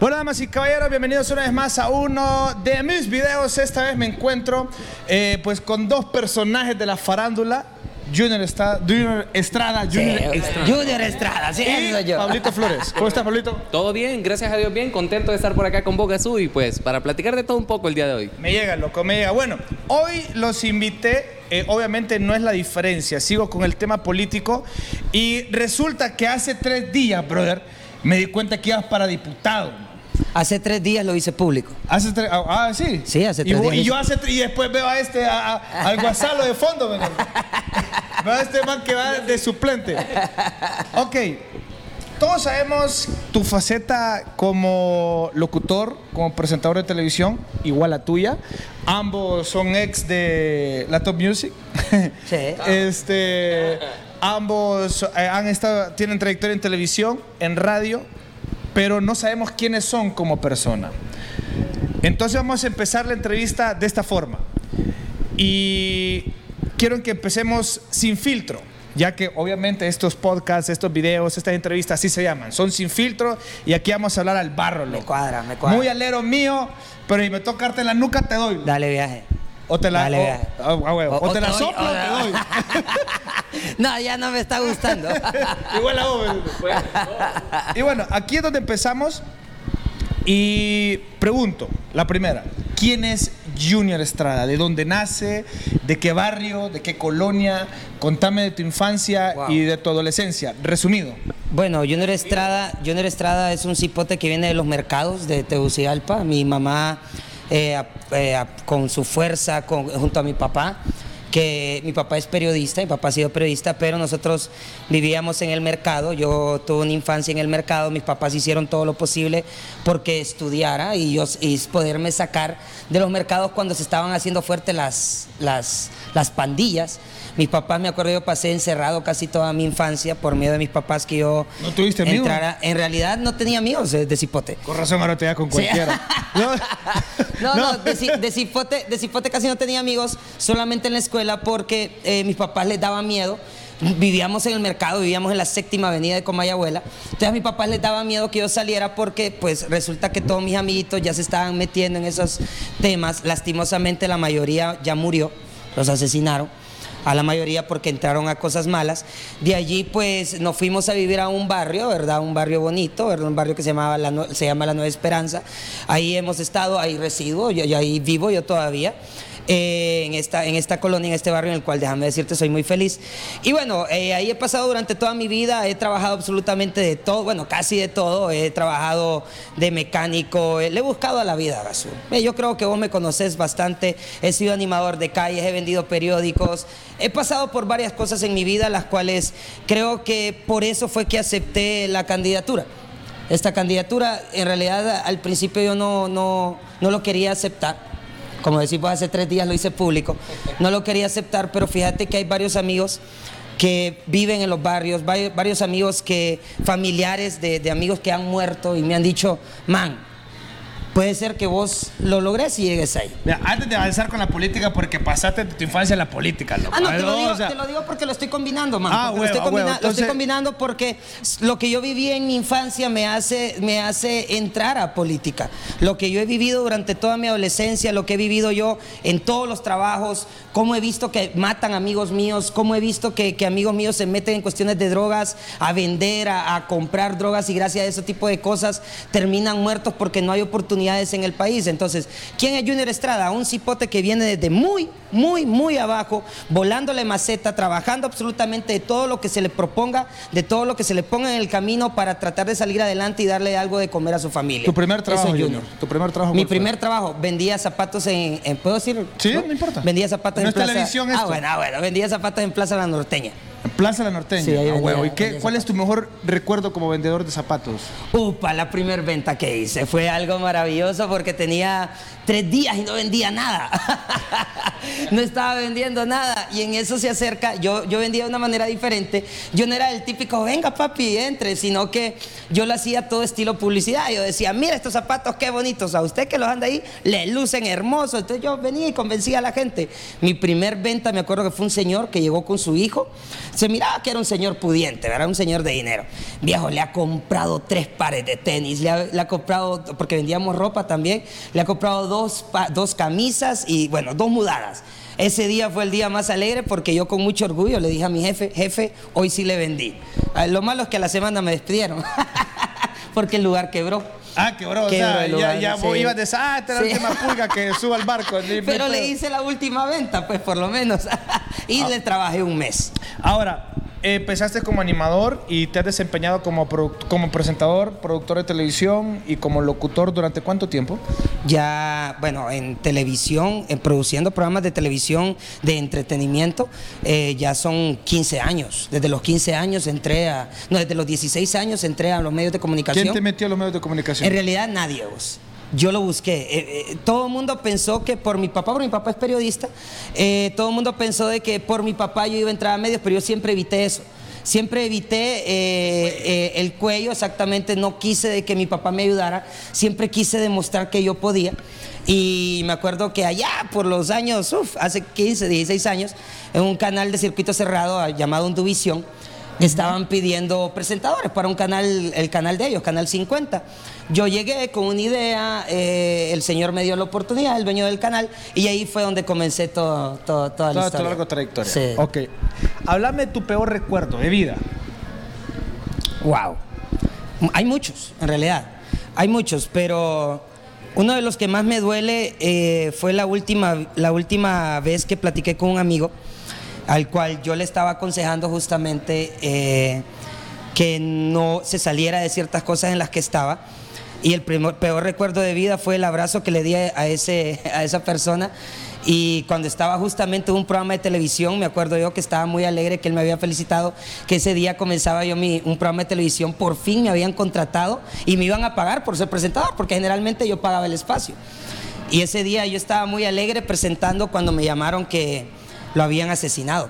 Bueno, damas y caballeros, bienvenidos una vez más a uno de mis videos. Esta vez me encuentro eh, pues con dos personajes de la farándula. Junior, Estrada, Junior Estrada, Junior Sí, Estrada. Junior Estrada, sí, Y soy yo. Pablito Flores. ¿Cómo estás, Pablito? Todo bien, gracias a Dios bien, contento de estar por acá con Boca Azul y pues para platicar de todo un poco el día de hoy. Me llega, loco, me llega. Bueno, hoy los invité, eh, obviamente no es la diferencia, sigo con el tema político y resulta que hace tres días, brother, me di cuenta que ibas para diputado. Hace tres días lo hice público. Hace tres, ah, ah, sí. Sí, hace y, tres vos- días. Y yo hace tres- y después veo a este, a- a- al guasalo de fondo, ¿me? Veo a este man que va de suplente. Ok. Todos sabemos tu faceta como locutor, como presentador de televisión, igual a tuya. Ambos son ex de la Top Music. Sí. Este, ambos eh, han estado, tienen trayectoria en televisión, en radio, pero no sabemos quiénes son como persona. Entonces vamos a empezar la entrevista de esta forma. Y quiero que empecemos sin filtro, ya que obviamente estos podcasts, estos videos, estas entrevistas así se llaman, son sin filtro y aquí vamos a hablar al barro, Me cuadra, me cuadra. Muy alero mío, pero si me toca darte en la nuca te doy. loco. Dale viaje. O te la, Dale, o- viaje. ah, ah, o te la doy, soplo o te doy. no, ya no me está gustando. Igual a vos. Pues, Y bueno, aquí es donde empezamos. Y pregunto, la primera, ¿quién es Junior Estrada? ¿De dónde nace? ¿De qué barrio? ¿De qué colonia? Contame de tu infancia Wow. y de tu adolescencia. Resumido. Bueno, Junior Estrada, Junior Estrada es un cipote que viene de los mercados de Tegucigalpa. Mi mamá, eh, eh, con su fuerza, con- junto a mi papá, que mi papá es periodista, mi papá ha sido periodista, pero nosotros vivíamos en el mercado. Yo tuve una infancia en el mercado, mis papás hicieron todo lo posible porque estudiara y yo y poderme sacar de los mercados cuando se estaban haciendo fuertes las, las, las pandillas. Mis papás, me acuerdo, yo pasé encerrado casi toda mi infancia por miedo de mis papás que yo ¿No tuviste amigos? entrara. En realidad no tenía amigos eh, de cipote. Con razón ahora te da con Sí. cualquiera. No, No, no, de, de cipote, de cipote casi no tenía amigos, solamente en la escuela porque eh, mis papás les daba miedo. Vivíamos en el mercado, vivíamos en la séptima avenida de Comayagüela. Entonces a mis papás les daba miedo que yo saliera porque pues resulta que todos mis amiguitos ya se estaban metiendo en esos temas. Lastimosamente la mayoría ya murió, los asesinaron a la mayoría porque entraron a cosas malas. De allí pues nos fuimos a vivir a un barrio, ¿verdad? Un barrio bonito, ¿verdad? Un barrio que se, se llama La Nueva Esperanza. Ahí hemos estado, ahí resido, yo ahí vivo yo todavía. Eh, en, esta, en esta colonia, en este barrio en el cual, déjame decirte, soy muy feliz. Y bueno, eh, ahí he pasado durante toda mi vida, he trabajado absolutamente de todo, bueno, casi de todo, he trabajado de mecánico, eh, le he buscado a la vida, Gasú. Eh, yo creo que vos me conoces bastante, he sido animador de calles, he vendido periódicos, he pasado por varias cosas en mi vida, las cuales creo que por eso fue que acepté la candidatura. Esta candidatura, en realidad, al principio yo no, no, no lo quería aceptar. Como decimos, hace tres días lo hice público. No lo quería aceptar, pero fíjate que hay varios amigos que viven en los barrios, vari- varios amigos que, familiares de, de amigos que han muerto y me han dicho, man, puede ser que vos lo logres y llegues ahí. Mira, antes de avanzar con la política, porque pasaste tu infancia en la política, loco. Ah, no, te lo, digo, o sea, te lo digo porque lo estoy combinando, man. Ah, huevo, lo, estoy lo combinando porque lo que yo viví en mi infancia me hace, me hace entrar a política. Lo que yo he vivido durante toda mi adolescencia, lo que he vivido yo en todos los trabajos, cómo he visto que matan amigos míos, cómo he visto que, que amigos míos se meten en cuestiones de drogas, a vender, a, a comprar drogas y gracias a ese tipo de cosas terminan muertos porque no hay oportunidades en el país. Entonces, ¿quién es Junior Estrada? Un cipote que viene desde muy, muy, muy abajo, volándole maceta, trabajando absolutamente de todo lo que se le proponga, de todo lo que se le ponga en el camino para tratar de salir adelante y darle algo de comer a su familia. Tu primer Eso trabajo, es Junior. Tu primer trabajo. Mi primer trabajo, vendía zapatos en, en- ¿puedo decir? Sí, no importa. Vendía zapatos No en Plaza. televisión ah, esto. bueno, ah, bueno, vendía zapatos en Plaza La Norteña. Plaza La Norteña. Sí, ahí Ah, huevo. ¿Y qué, cuál es tu mejor recuerdo como vendedor de zapatos? Upa, la primer venta que hice fue algo maravilloso porque tenía tres días y no vendía nada. no estaba vendiendo nada y en eso se acerca, yo, yo vendía de una manera diferente. Yo no era el típico, venga papi, entre, sino que yo lo hacía todo estilo publicidad. Yo decía, mira estos zapatos, qué bonitos, a usted que los anda ahí, le lucen hermosos. Entonces yo venía y convencía a la gente. Mi primer venta, me acuerdo que fue un señor que llegó con su hijo, Se miraba que era un señor pudiente, era un señor de dinero. Viejo, le ha comprado tres pares de tenis, le ha, le ha comprado, porque vendíamos ropa también, le ha comprado dos, dos camisas y, bueno, dos mudadas. Ese día fue el día más alegre porque yo con mucho orgullo le dije a mi jefe, jefe, hoy sí le vendí. Ah, Lo malo es que a la semana me despidieron, porque el lugar quebró. Ah, que bro, o Quebró sea, ya, ya sí. vos ibas de ah, esta es la Sí. última pulga que suba al barco. Pero le hice la última venta, pues por lo menos. y le trabajé un mes. Ahora, empezaste como animador y te has desempeñado como, como presentador, productor de televisión y como locutor durante cuánto tiempo? Ya, bueno, en televisión, en produciendo programas de televisión de entretenimiento, eh, ya son 15 años. Desde los 15 años entré a. No, desde los 16 años entré a los medios de comunicación. ¿Quién te metió a los medios de comunicación? En realidad nadie, vos. Yo lo busqué. Eh, eh, todo el mundo pensó que por mi papá, porque mi papá es periodista, eh, todo el mundo pensó de que por mi papá yo iba a entrar a medios, pero yo siempre evité eso. Siempre evité el cuello, exactamente, no quise de que mi papá me ayudara, siempre quise demostrar que yo podía. Y me acuerdo que allá por los años, uf, hace 15, 16 años, en un canal de circuito cerrado llamado Unduvisión, estaban pidiendo presentadores para un canal, el canal de ellos, Canal 50. Yo llegué con una idea, eh, el señor me dio la oportunidad, el dueño del canal, y ahí fue donde comencé todo, todo- toda la Toda tu historia. larga trayectoria. Sí. Ok. Háblame de tu peor recuerdo de vida. Wow. Hay muchos, en realidad. Hay muchos, pero uno de los que más me duele eh, fue la última, la última vez que platiqué con un amigo al cual yo le estaba aconsejando justamente eh, que no se saliera de ciertas cosas en las que estaba. Y el primer- peor recuerdo de vida fue el abrazo que le di a, ese, a esa persona. Y cuando estaba justamente en un programa de televisión, me acuerdo yo que estaba muy alegre, que él me había felicitado, que ese día comenzaba yo mi, un programa de televisión, por fin me habían contratado y me iban a pagar por ser presentador, porque generalmente yo pagaba el espacio. Y ese día yo estaba muy alegre presentando cuando me llamaron que lo habían asesinado.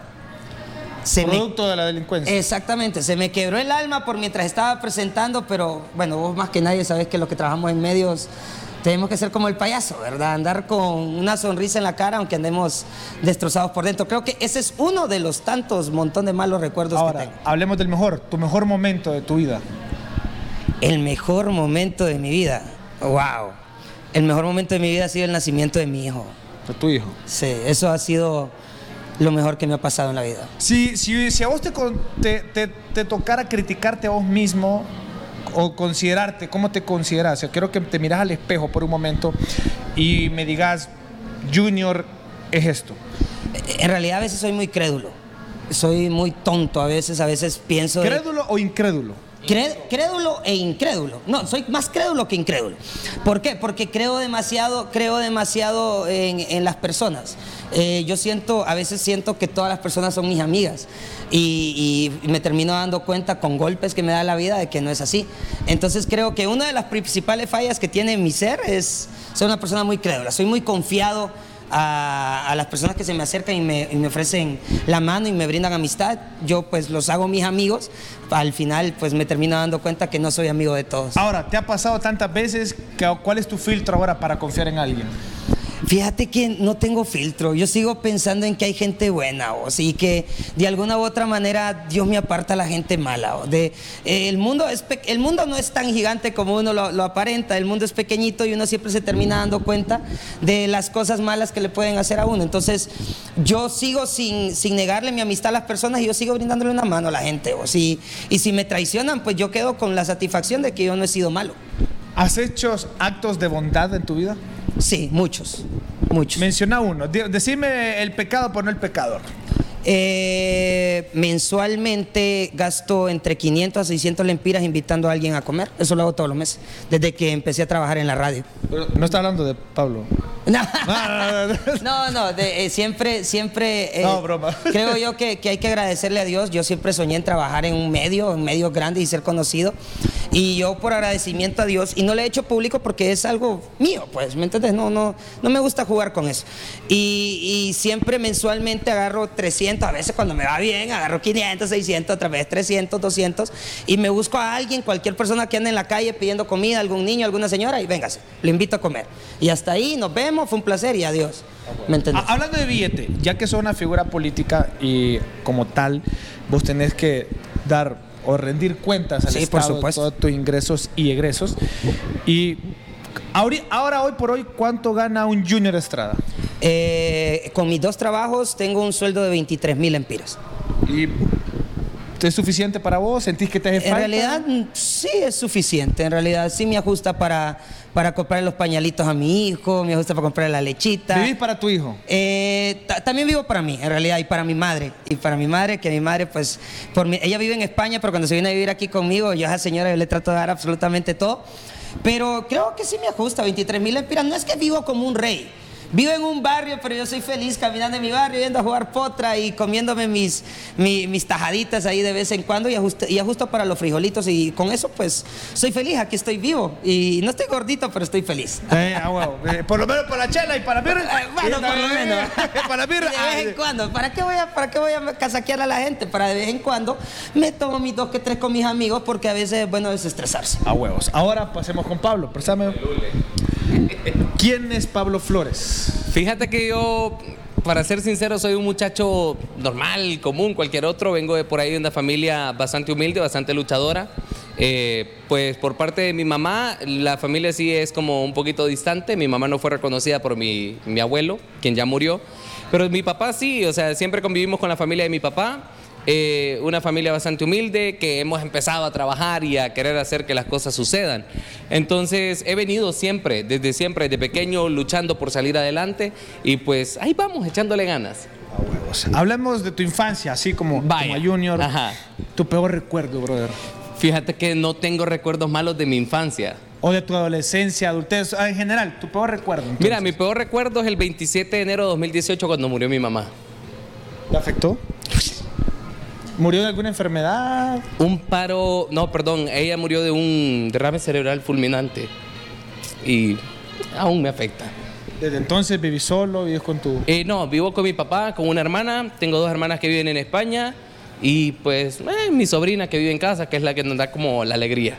Se me- Producto de la delincuencia. Exactamente, se me quebró el alma por mientras estaba presentando, pero bueno, vos más que nadie sabés que los que trabajamos en medios tenemos que ser como el payaso, ¿verdad? Andar con una sonrisa en la cara aunque andemos destrozados por dentro. Creo que ese es uno de los tantos montón de malos recuerdos que Ahora, tengo. hablemos del mejor, tu mejor momento de tu vida. El mejor momento de mi vida, wow. El mejor momento de mi vida ha sido el nacimiento de mi hijo. De tu hijo. Sí, eso ha sido lo mejor que me ha pasado en la vida. Si, si, si a vos te, te, te- tocara criticarte a vos mismo o considerarte, ¿cómo te consideras? O sea, quiero que te miras al espejo por un momento y me digas, Junior es esto. En realidad a veces soy muy crédulo. Soy muy tonto a veces, a veces pienso... de- ¿Crédulo o incrédulo? Crédulo e incrédulo. No, soy más crédulo que incrédulo. ¿Por qué? Porque creo demasiado, creo demasiado en, en las personas. Eh, yo siento, a veces siento que todas las personas son mis amigas y, y me termino dando cuenta con golpes que me da la vida de que no es así. Entonces creo que una de las principales fallas que tiene mi ser es ser una persona muy crédula. Soy muy confiado a, las personas que se me acercan y me, y me ofrecen la mano y me brindan amistad, yo pues los hago mis amigos, al final pues me termino dando cuenta que no soy amigo de todos. Ahora, ¿te ha pasado tantas veces que cuál es tu filtro ahora para confiar en alguien? Fíjate que no tengo filtro, yo sigo pensando en que hay gente buena, o sí que de alguna u otra manera Dios me aparta a la gente mala. o de, eh, el, mundo es el mundo no es tan gigante como uno lo, lo aparenta, el mundo es pequeñito y uno siempre se termina dando cuenta de las cosas malas que le pueden hacer a uno. Entonces yo sigo sin, sin negarle mi amistad a las personas y yo sigo brindándole una mano a la gente. O si, y si me traicionan, pues yo quedo con la satisfacción de que yo no he sido malo. ¿Has hecho actos de bondad en tu vida? Sí, muchos, muchos. Menciona uno. Decime el pecado, pero no el pecador. Eh, mensualmente gasto entre 500 a 600 lempiras invitando a alguien a comer. Eso lo hago todos los meses, desde que empecé a trabajar en la radio. Pero No está hablando de Pablo. No, no, no, de- eh, siempre, siempre. eh, broma. Creo yo que, que hay que agradecerle a Dios. Yo siempre soñé en trabajar en un medio, en medios grandes y ser conocido. Y yo, por agradecimiento a Dios, y no le he hecho público porque es algo mío, pues, ¿me entiendes? No, no, no me gusta jugar con eso. Y, y siempre mensualmente agarro 300, a veces cuando me va bien, agarro 500, 600, otra vez 300, 200, y me busco a alguien, cualquier persona que ande en la calle pidiendo comida, algún niño, alguna señora, y véngase, le invito a comer. Y hasta ahí nos vemos, fue un placer y adiós. ¿Me entendés? Ah, Hablando de billete, ya que sos una figura política y como tal, vos tenés que dar o rendir cuentas al Sí, por Estado de supuesto. todos tus ingresos y egresos. Y ahora, hoy por hoy, ¿cuánto gana un Junior Estrada? Eh, con mis dos trabajos tengo un sueldo de 23 mil empiras. ¿Y es suficiente para vos? ¿Sentís que te hace En falta? realidad mm, sí es suficiente, en realidad sí me ajusta para, para comprar los pañalitos a mi hijo, me ajusta para comprar la lechita. ¿Vivís para tu hijo? Eh, ta- también vivo para mí, en realidad, y para mi madre. Y para mi madre, que mi madre, pues, por mi- ella vive en España, pero cuando se viene a vivir aquí conmigo, yo a esa señora yo le trato de dar absolutamente todo. Pero creo que sí me ajusta, 23 mil empiras. No es que vivo como un rey. Vivo en un barrio, pero yo soy feliz caminando en mi barrio, yendo a jugar potra y comiéndome mis, mi- mis tajaditas ahí de vez en cuando y ajusto, y ajusto para los frijolitos. Y con eso, pues, soy feliz, aquí estoy vivo. Y no estoy gordito, pero estoy feliz. Eh, ah, huevo. Eh, por lo menos para la chela y para birra. Bueno, por lo menos. para birra. de vez en ah, cuando. ¿Para qué voy a, para qué voy a casaquear a la gente? Para de vez en cuando me tomo mis dos que tres con mis amigos porque a veces es bueno desestresarse. A huevos. Ahora pasemos con Pablo. Préstame. ¿Quién es Pablo Flores? Fíjate que yo, para ser sincero, soy un muchacho normal, común, cualquier otro. Vengo de por ahí de una familia bastante humilde, bastante luchadora. Eh, pues por parte de mi mamá, la familia sí es como un poquito distante. Mi mamá no fue reconocida por mi, mi abuelo, quien ya murió. Pero mi papá sí, o sea, siempre convivimos con la familia de mi papá. Eh, una familia bastante humilde que hemos empezado a trabajar y a querer hacer que las cosas sucedan. Entonces he venido siempre, desde siempre, desde pequeño, luchando por salir adelante y pues ahí vamos, echándole ganas. Hablemos de tu infancia, así como, Vaya. como Junior. Ajá. Tu peor recuerdo, brother. Fíjate que no tengo recuerdos malos de mi infancia. O de tu adolescencia, adultez, ah, en general, tu peor recuerdo. entonces. Mira, mi peor recuerdo es el 27 de enero de 2018 cuando murió mi mamá. ¿Te afectó? ¿Murió de alguna enfermedad? Un paro, no, perdón, ella murió de un derrame cerebral fulminante y aún me afecta. Desde entonces vivís solo, vives con tu... Eh, no, vivo con mi papá, con una hermana. Tengo dos hermanas que viven en España. Y pues eh, mi sobrina que vive en casa, que es la que nos da como la alegría.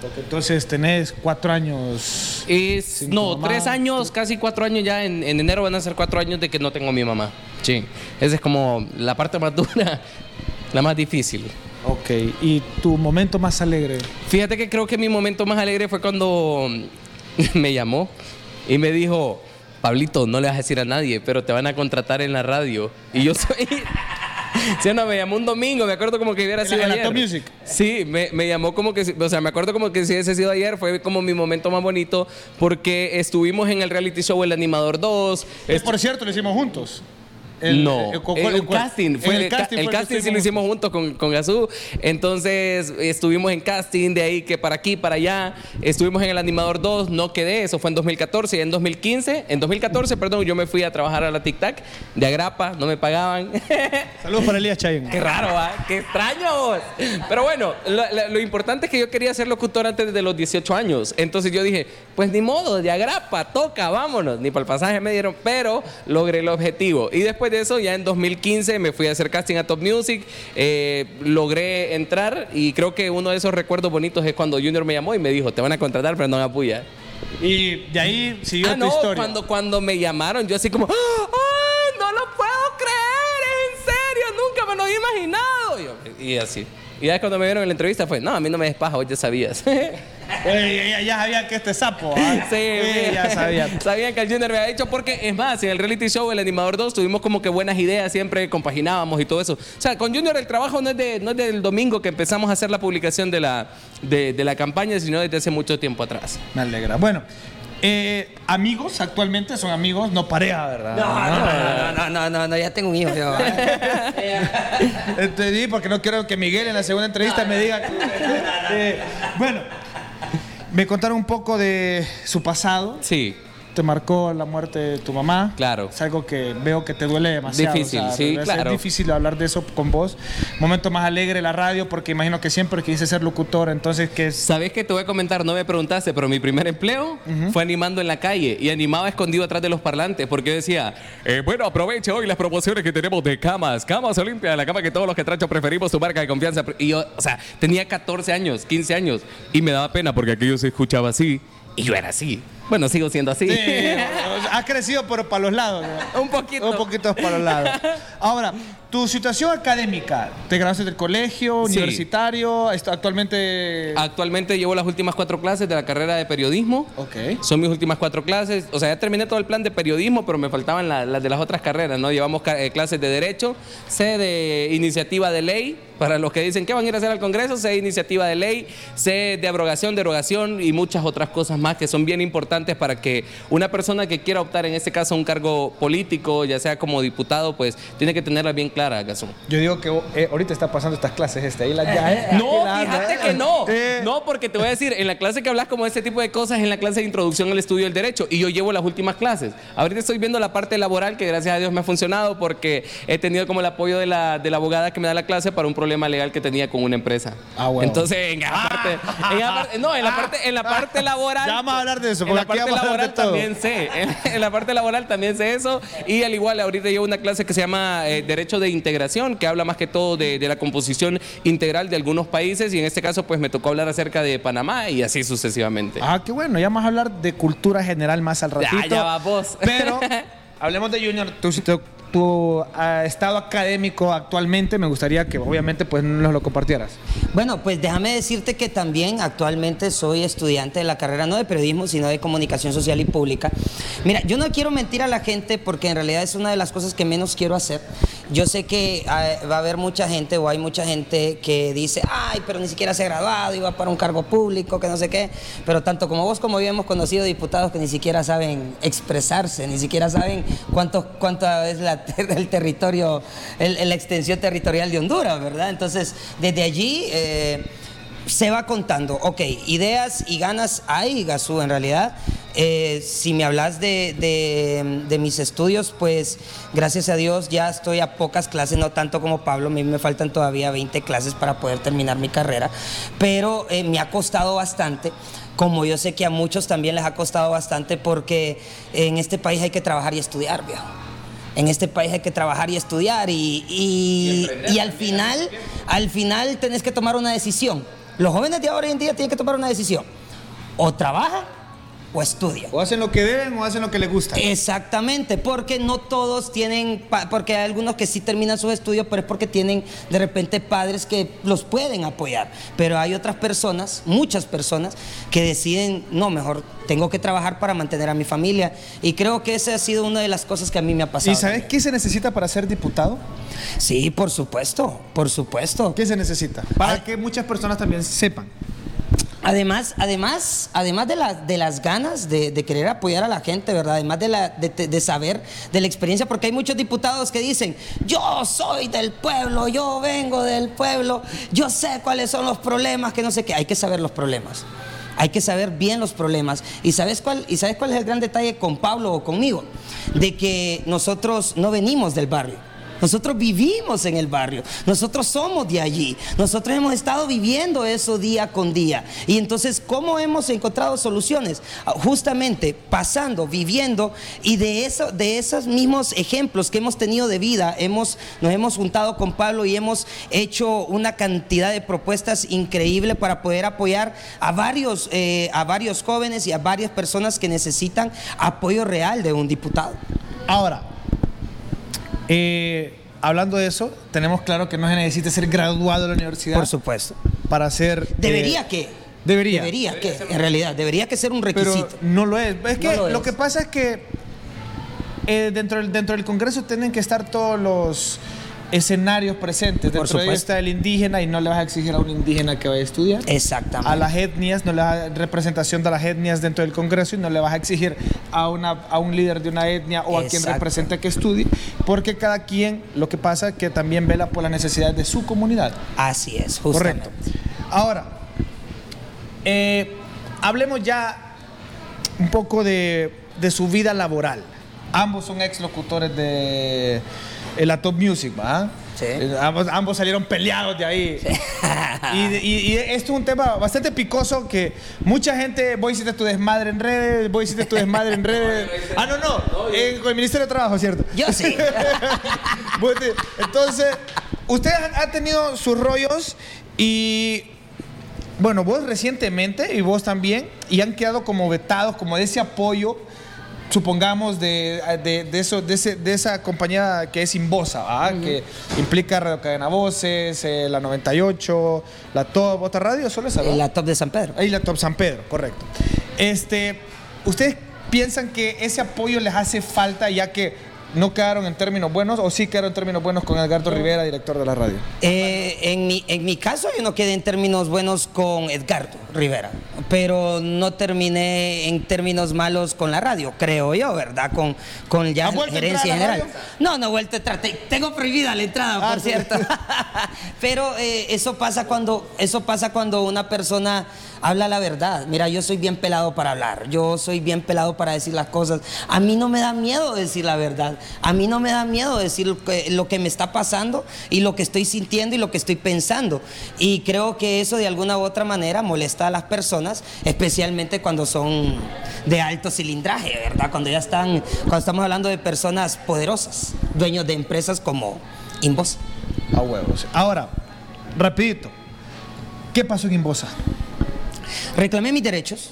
Porque entonces tenés cuatro años... Es, no, mamá. tres años, casi cuatro años ya. En, en enero van a ser cuatro años de que no tengo a mi mamá. Sí. Esa es como la parte más dura, la más difícil. Ok, ¿y tu momento más alegre? Fíjate que creo que mi momento más alegre fue cuando me llamó y me dijo, Pablito, no le vas a decir a nadie, pero te van a contratar en la radio. Y yo soy... Sí, no, me llamó un domingo, me acuerdo como que hubiera ¿En sido ayer. Music? Sí, me, me llamó como que, o sea, me acuerdo como que si hubiese sido ayer, fue como mi momento más bonito, porque estuvimos en el reality show El Animador 2. Que, estu- por cierto, lo hicimos juntos. No, eh, con- casting. Fue el el, ca- casting el fue que casting sí lo hicimos juntos con, con Gazú. Entonces estuvimos en casting de ahí que para aquí, para allá. Estuvimos en el Animador 2, no quedé. Eso fue en 2014 y en 2015. En 2014, perdón, yo me fui a trabajar a la Tic Tac de Agrapa, no me pagaban. Saludos para Elías Chayen. Qué raro, ¿ah? Qué extraño. vos. Pero bueno, lo, lo- lo importante es que yo quería ser locutor antes de los 18 años. Entonces yo dije, pues ni modo, de agrapa, toca, vámonos. Ni para el pasaje me dieron, pero logré el objetivo. Y después de eso, ya en 2015 me fui a hacer casting a Top Music. eh, logré entrar y creo que uno de esos recuerdos bonitos es cuando Junior me llamó y me dijo, te van a contratar, pero no me apoya. Y de ahí siguió Ah, tu no, historia. cuando, cuando me llamaron, yo así como, ¡ay, no lo puedo creer! ¡Es en serio! ¡Nunca me lo había imaginado! Y, así. Y ya cuando me vieron en la entrevista fue, no, a mí no me des paja, vos ya sabías. Eh, ya, ya sabía que este sapo. ¿ah? Sí, Eh, ya sabía. Sabían que el Junior me había dicho porque, es más, en el reality show, el animador 2, tuvimos como que buenas ideas, siempre compaginábamos y todo eso. O sea, con Junior el trabajo no es, de, no es del domingo que empezamos a hacer la publicación de la, de, de la campaña, sino desde hace mucho tiempo atrás. Me alegra. Bueno, eh, amigos, actualmente son amigos, no pareja, ¿verdad? No, no, no, no, no, no, no, ya tengo un hijo. yo. Entendí, porque no quiero que Miguel en la segunda entrevista me diga. que- Eh, bueno, me contaron un poco de su pasado. Sí. Te marcó la muerte de tu mamá. Claro. Es algo que veo que te duele demasiado. Difícil, sí, debe claro. ser difícil hablar de eso con vos. Momento más alegre la radio, porque imagino que siempre quise ser locutor, entonces que es. ¿Sabes qué te voy a comentar? No me preguntaste, pero mi primer empleo fue animando en la calle y animaba escondido atrás de los parlantes porque yo decía, eh, bueno, aproveche hoy las promociones que tenemos de camas. Camas Olimpia, la cama que todos los que trancho preferimos, tu marca de confianza. Y yo, o sea, tenía 14 años, 15 años y me daba pena porque aquello se escuchaba así y yo era así. Bueno, sigo siendo así. Sí, has crecido, pero para los lados. ¿no? Un poquito. Un poquito para los lados. Ahora, tu situación académica. ¿Te graduaste del colegio, Sí. universitario? Actualmente. Actualmente llevo las últimas cuatro clases de la carrera de periodismo. Ok. Son mis últimas cuatro clases. O sea, ya terminé todo el plan de periodismo, pero me faltaban la- las de las otras carreras, ¿no? Llevamos eh, clases de Derecho, sé de iniciativa de ley, para los que dicen que van a ir a hacer al Congreso, sé de iniciativa de ley, sé de abrogación, derogación y muchas otras cosas más que son bien importantes para que una persona que quiera optar, en este caso, a un cargo político, ya sea como diputado, pues tiene que tenerlas bien claras, Gazón. Yo digo que eh, ahorita está pasando estas clases este, ahí las ya, eh, No, fíjate eh. que no. Eh, No, porque te voy a decir, en la clase que hablas como de este tipo de cosas, es en la clase de introducción al estudio del derecho, y yo llevo las últimas clases. Ahorita estoy viendo la parte laboral, que gracias a Dios me ha funcionado, porque he tenido como el apoyo de la, de la abogada que me da la clase para un problema legal que tenía con una empresa. Ah, bueno. Entonces, en la parte, en la parte- no, en la parte, en la parte laboral. Ya vamos a hablar de eso, porque la parte laboral también sé. En, en la parte laboral también sé eso. Y al igual, ahorita llevo una clase que se llama eh, Derecho de Integración, que habla más que todo de, de la composición integral de algunos países. Y en este caso, pues me tocó hablar acerca de Panamá y así sucesivamente. Ah, qué bueno. Ya vamos a hablar de cultura general más al ratito. Ya, ya va vos. Pero hablemos de Junior. Tu, tu- tu, ah, estado académico actualmente, me gustaría que obviamente pues nos lo compartieras. Bueno, pues déjame decirte que también actualmente soy estudiante de la carrera no de periodismo, sino de comunicación social y pública. Mira, yo no quiero mentir a la gente porque en realidad es una de las cosas que menos quiero hacer. Yo sé que ah, va a haber mucha gente o hay mucha gente que dice, ay, pero ni siquiera se ha graduado y va para un cargo público, que no sé qué. Pero tanto como vos como yo hemos conocido diputados que ni siquiera saben expresarse, ni siquiera saben cuánto, cuánto es la el territorio, el- la extensión territorial de Honduras, ¿verdad? Entonces, desde allí eh, se va contando, ok, ideas y ganas hay, Gazú, en realidad. Eh, si me hablas de, de- de mis estudios, pues gracias a Dios ya estoy a pocas clases, no tanto como Pablo, a mí me faltan todavía 20 clases para poder terminar mi carrera, pero eh, me ha costado bastante como yo sé que a muchos también les ha costado bastante porque en este país hay que trabajar y estudiar, viejo. En este país hay que trabajar y estudiar y, y, y al final, al final tenés que tomar una decisión. Los jóvenes de ahora en día tienen que tomar una decisión. O trabajan o estudian. O hacen lo que deben o hacen lo que les gusta. Exactamente, porque no todos tienen, porque hay algunos que sí terminan sus estudios, pero es porque tienen de repente padres que los pueden apoyar. Pero hay otras personas, muchas personas, que deciden, no, mejor tengo que trabajar para mantener a mi familia. Y creo que esa ha sido una de las cosas que a mí me ha pasado. ¿Y sabes qué se necesita para ser diputado? Sí, por supuesto, por supuesto. ¿Qué se necesita? Para que muchas personas también sepan. Además, además, además de, la- de las ganas de, querer apoyar a la gente, ¿verdad? Además de, la, de, de saber de la experiencia, porque hay muchos diputados que dicen, yo soy del pueblo, yo vengo del pueblo, yo sé cuáles son los problemas, que no sé qué. Hay que saber los problemas. Hay que saber bien los problemas. ¿Y sabes cuál, y sabes cuál es el gran detalle con Pablo o conmigo? De que nosotros no venimos del barrio. Nosotros vivimos en el barrio, nosotros somos de allí, nosotros hemos estado viviendo eso día con día. Y entonces, ¿cómo hemos encontrado soluciones? Ah, Justamente pasando, viviendo y de, eso, de esos mismos ejemplos que hemos tenido de vida, hemos, nos hemos juntado con Pablo y hemos hecho una cantidad de propuestas increíble para poder apoyar a varios, eh, a varios jóvenes y a varias personas que necesitan apoyo real de un diputado. Ahora, eh, hablando de eso, tenemos claro que no se necesita ser graduado de la universidad Por supuesto. para ser... eh, Debería que. Debería. Debería que, en realidad, debería que ser un Pero requisito. no lo es. Es que No lo lo, es. que pasa es que eh, dentro, del, dentro del Congreso tienen que estar todos los escenarios presentes. Dentro de ellos está el indígena y no le vas a exigir a un indígena que vaya a estudiar. Exactamente. A las etnias, no le vas a representación de las etnias dentro del Congreso y no le vas a exigir a, una, a un líder de una etnia o a quien Exacto. represente que estudie, porque cada quien lo que pasa es que también vela por las necesidades de su comunidad. Así es, justamente. Correcto. Ahora, eh, hablemos ya un poco de, de su vida laboral. Ambos son ex locutores de eh, la Top Music, ¿va? Sí. Eh, Ambos, ambos salieron peleados de ahí. Y, de- y- y esto es un tema bastante picoso que mucha gente, vos hiciste tu desmadre en redes, vos hiciste tu desmadre en redes. Ah, no, no, eh, con el Ministerio de Trabajo, ¿cierto? Yo sí. Entonces, ustedes han tenido sus rollos y bueno, vos recientemente y vos también, y han quedado como vetados, como de ese apoyo, supongamos, de, de, de eso, de, ese- de esa compañía que es Invosa, ¿ah? que implica Radio Cadena Voces, eh, la 98, la Top, otra radio, solo esa, ¿verdad? La top de San Pedro. Ahí la Top San Pedro, correcto. Este, ¿Ustedes piensan que ese apoyo les hace falta ya que no quedaron en términos buenos o sí quedaron en términos buenos con Edgardo Rivera, director de la radio? Eh, en, mi, en mi caso yo no quedé en términos buenos con Edgardo Rivera, pero no terminé en términos malos con la radio, creo yo, ¿verdad? Con, con ya ¿Has vuelto a gerencia la general. No, no he vuelto a entrar. Te- Tengo prohibida la entrada, Ah, por sí. cierto. pero eh, eso, pasa cuando, eso pasa cuando una persona habla la verdad. Mira, yo soy bien pelado para hablar, yo soy bien pelado para decir las cosas. A mí no me da miedo decir la verdad, a mí no me da miedo decir lo que, me está pasando y lo que estoy sintiendo y lo que estoy pensando. Y creo que eso de alguna u otra manera molesta a las personas, especialmente cuando son de alto cilindraje, ¿verdad? Cuando ya están, cuando estamos hablando de personas poderosas, dueños de empresas como Invoz. A huevos. Ahora, rapidito. ¿Qué pasó en Invosa? Reclamé mis derechos.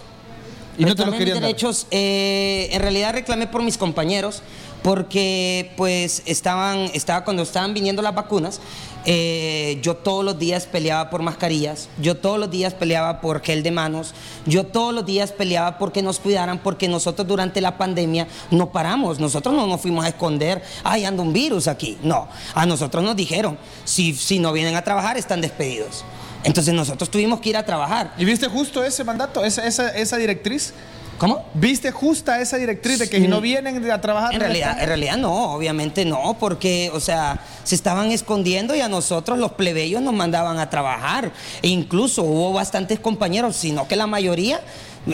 Y no te los Reclamé querían mis dar. derechos. eh, en realidad reclamé por mis compañeros porque pues estaban, estaba cuando estaban viniendo las vacunas, eh, yo todos los días peleaba por mascarillas, yo todos los días peleaba por gel de manos, yo todos los días peleaba porque nos cuidaran, porque nosotros durante la pandemia no paramos, nosotros no nos fuimos a esconder, ay, anda un virus aquí, no, a nosotros nos dijeron, si, si no vienen a trabajar están despedidos. Entonces nosotros tuvimos que ir a trabajar. ¿Y viste justo ese mandato, esa, esa, esa directriz? ¿Cómo? ¿Viste justa esa directriz de que si no vienen a trabajar? En realidad, en realidad no, obviamente no, porque, o sea, se estaban escondiendo y a nosotros los plebeyos nos mandaban a trabajar. E incluso hubo bastantes compañeros, sino que la mayoría,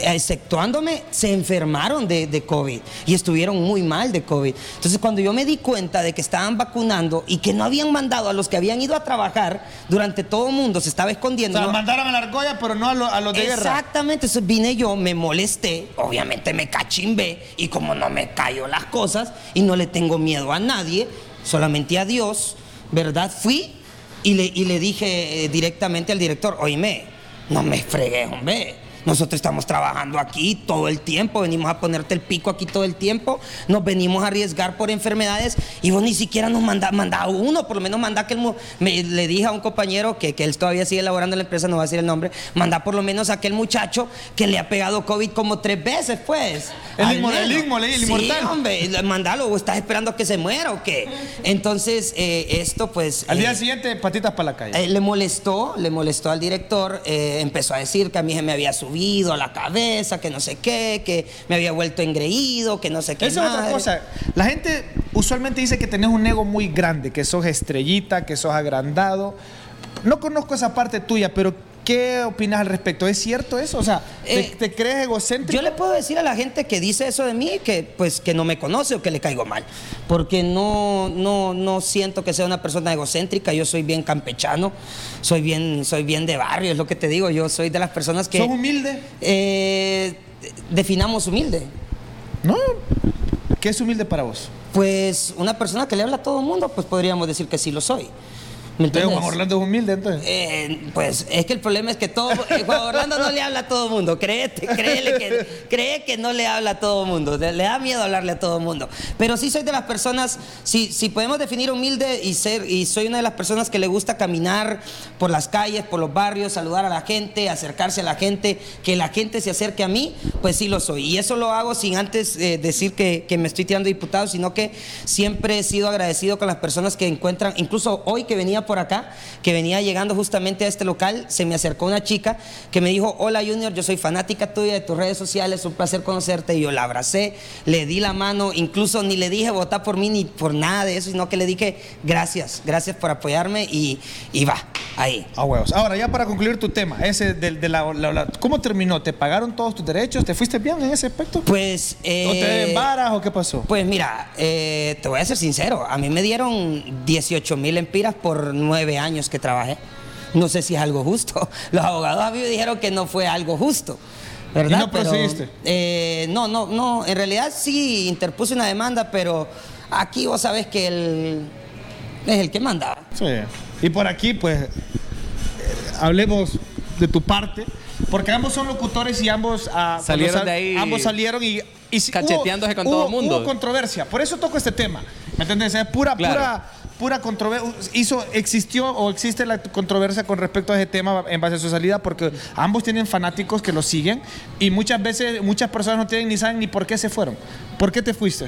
exceptuándome, se enfermaron de, de COVID y estuvieron muy mal de COVID. Entonces, cuando yo me di cuenta de que estaban vacunando y que no habían mandado a los que habían ido a trabajar durante todo el mundo, se estaba O escondiendo. sea, ¿no? mandaron a la argolla, pero no a, lo- a los de guerra. Exactamente, entonces vine yo, me molesté, obviamente me cachimbé y como no me callo las cosas y no le tengo miedo a nadie, solamente a Dios, ¿verdad? Fui y le, y le dije eh, directamente al director, oíme, no me fregues, hombre. Nosotros estamos trabajando aquí todo el tiempo, venimos a ponerte el pico aquí todo el tiempo, nos venimos a arriesgar por enfermedades y vos ni siquiera nos manda, manda uno, por lo menos manda que el, me- le dije a un compañero que, que él todavía sigue elaborando en la empresa, no va a decir el nombre, manda por lo menos a aquel muchacho que le ha pegado COVID como tres veces, pues. El inmo- el inmo- el Sí, inmortal. hombre, mandalo, o estás esperando a que se muera o qué. Entonces, eh, esto pues... Al día eh, siguiente, patitas para la calle. eh, le molestó, le molestó al director, empezó a decir que a mí se me había subido a la cabeza, que no sé qué, que me había vuelto engreído, que no sé qué. Esa es otra cosa. La gente usualmente dice que tenés un ego muy grande, que sos estrellita, que sos agrandado. No conozco esa parte tuya, pero ¿qué opinas al respecto? ¿Es cierto eso? O sea, ¿te, Eh, te crees egocéntrico? Yo le puedo decir a la gente que dice eso de mí que pues que no me conoce o que le caigo mal, porque no no no siento que sea una persona egocéntrica, yo soy bien campechano, soy bien soy bien de barrio, es lo que te digo, yo soy de las personas que ¿Sos humilde? eh, definamos humilde. ¿No? ¿Qué es humilde para vos? Pues una persona que le habla a todo el mundo, pues podríamos decir que sí lo soy. ¿Me Entonces? Juan Orlando es humilde, entonces. Eh, pues es que el problema es que todo eh, Juan Orlando no le habla a todo el mundo. Créete, créele que, cree que no le habla a todo el mundo. Le da miedo hablarle a todo el mundo. Pero sí soy de las personas, si, si podemos definir humilde y ser, y soy una de las personas que le gusta caminar por las calles, por los barrios, saludar a la gente, acercarse a la gente, que la gente se acerque a mí, pues sí lo soy. Y eso lo hago sin antes eh, decir que, que me estoy tirando diputado, sino que siempre he sido agradecido con las personas que encuentran, incluso hoy que venía por acá, que venía llegando justamente a este local, se me acercó una chica que me dijo, hola Junior, yo soy fanática tuya de tus redes sociales, un placer conocerte. Y yo la abracé, le di la mano, incluso ni le dije vota por mí ni por nada de eso, sino que le dije gracias, gracias por apoyarme y, y va, ahí. A huevos. Ahora, ya para concluir tu tema, ese de, de la, la- la- ¿cómo terminó? ¿Te pagaron todos tus derechos? ¿Te fuiste bien en ese aspecto? Pues... ¿O te eh, deben varas o qué pasó? Pues mira, eh, te voy a ser sincero, a mí me dieron 18 mil empiras por nueve años que trabajé. No sé si es algo justo. Los abogados a mí me dijeron que no fue algo justo. ¿Verdad? ¿Y no Pero, procediste? eh, no, no, no. En realidad sí interpuse una demanda, pero aquí vos sabés que él es el que mandaba. Sí. Y por aquí, pues, eh, hablemos de tu parte, porque ambos son locutores y ambos ah, Salieron sal- de ahí ambos salieron y, y si- cacheteándose con hubo- todo el mundo. Hubo controversia, por eso toco este tema. ¿Me entiendes? Es pura, Claro. pura, pura controversia. Hizo, existió o existe la controversia con respecto a ese tema en base a su salida, porque ambos tienen fanáticos que lo siguen y muchas veces muchas personas no tienen ni saben ni por qué se fueron. ¿Por qué te fuiste?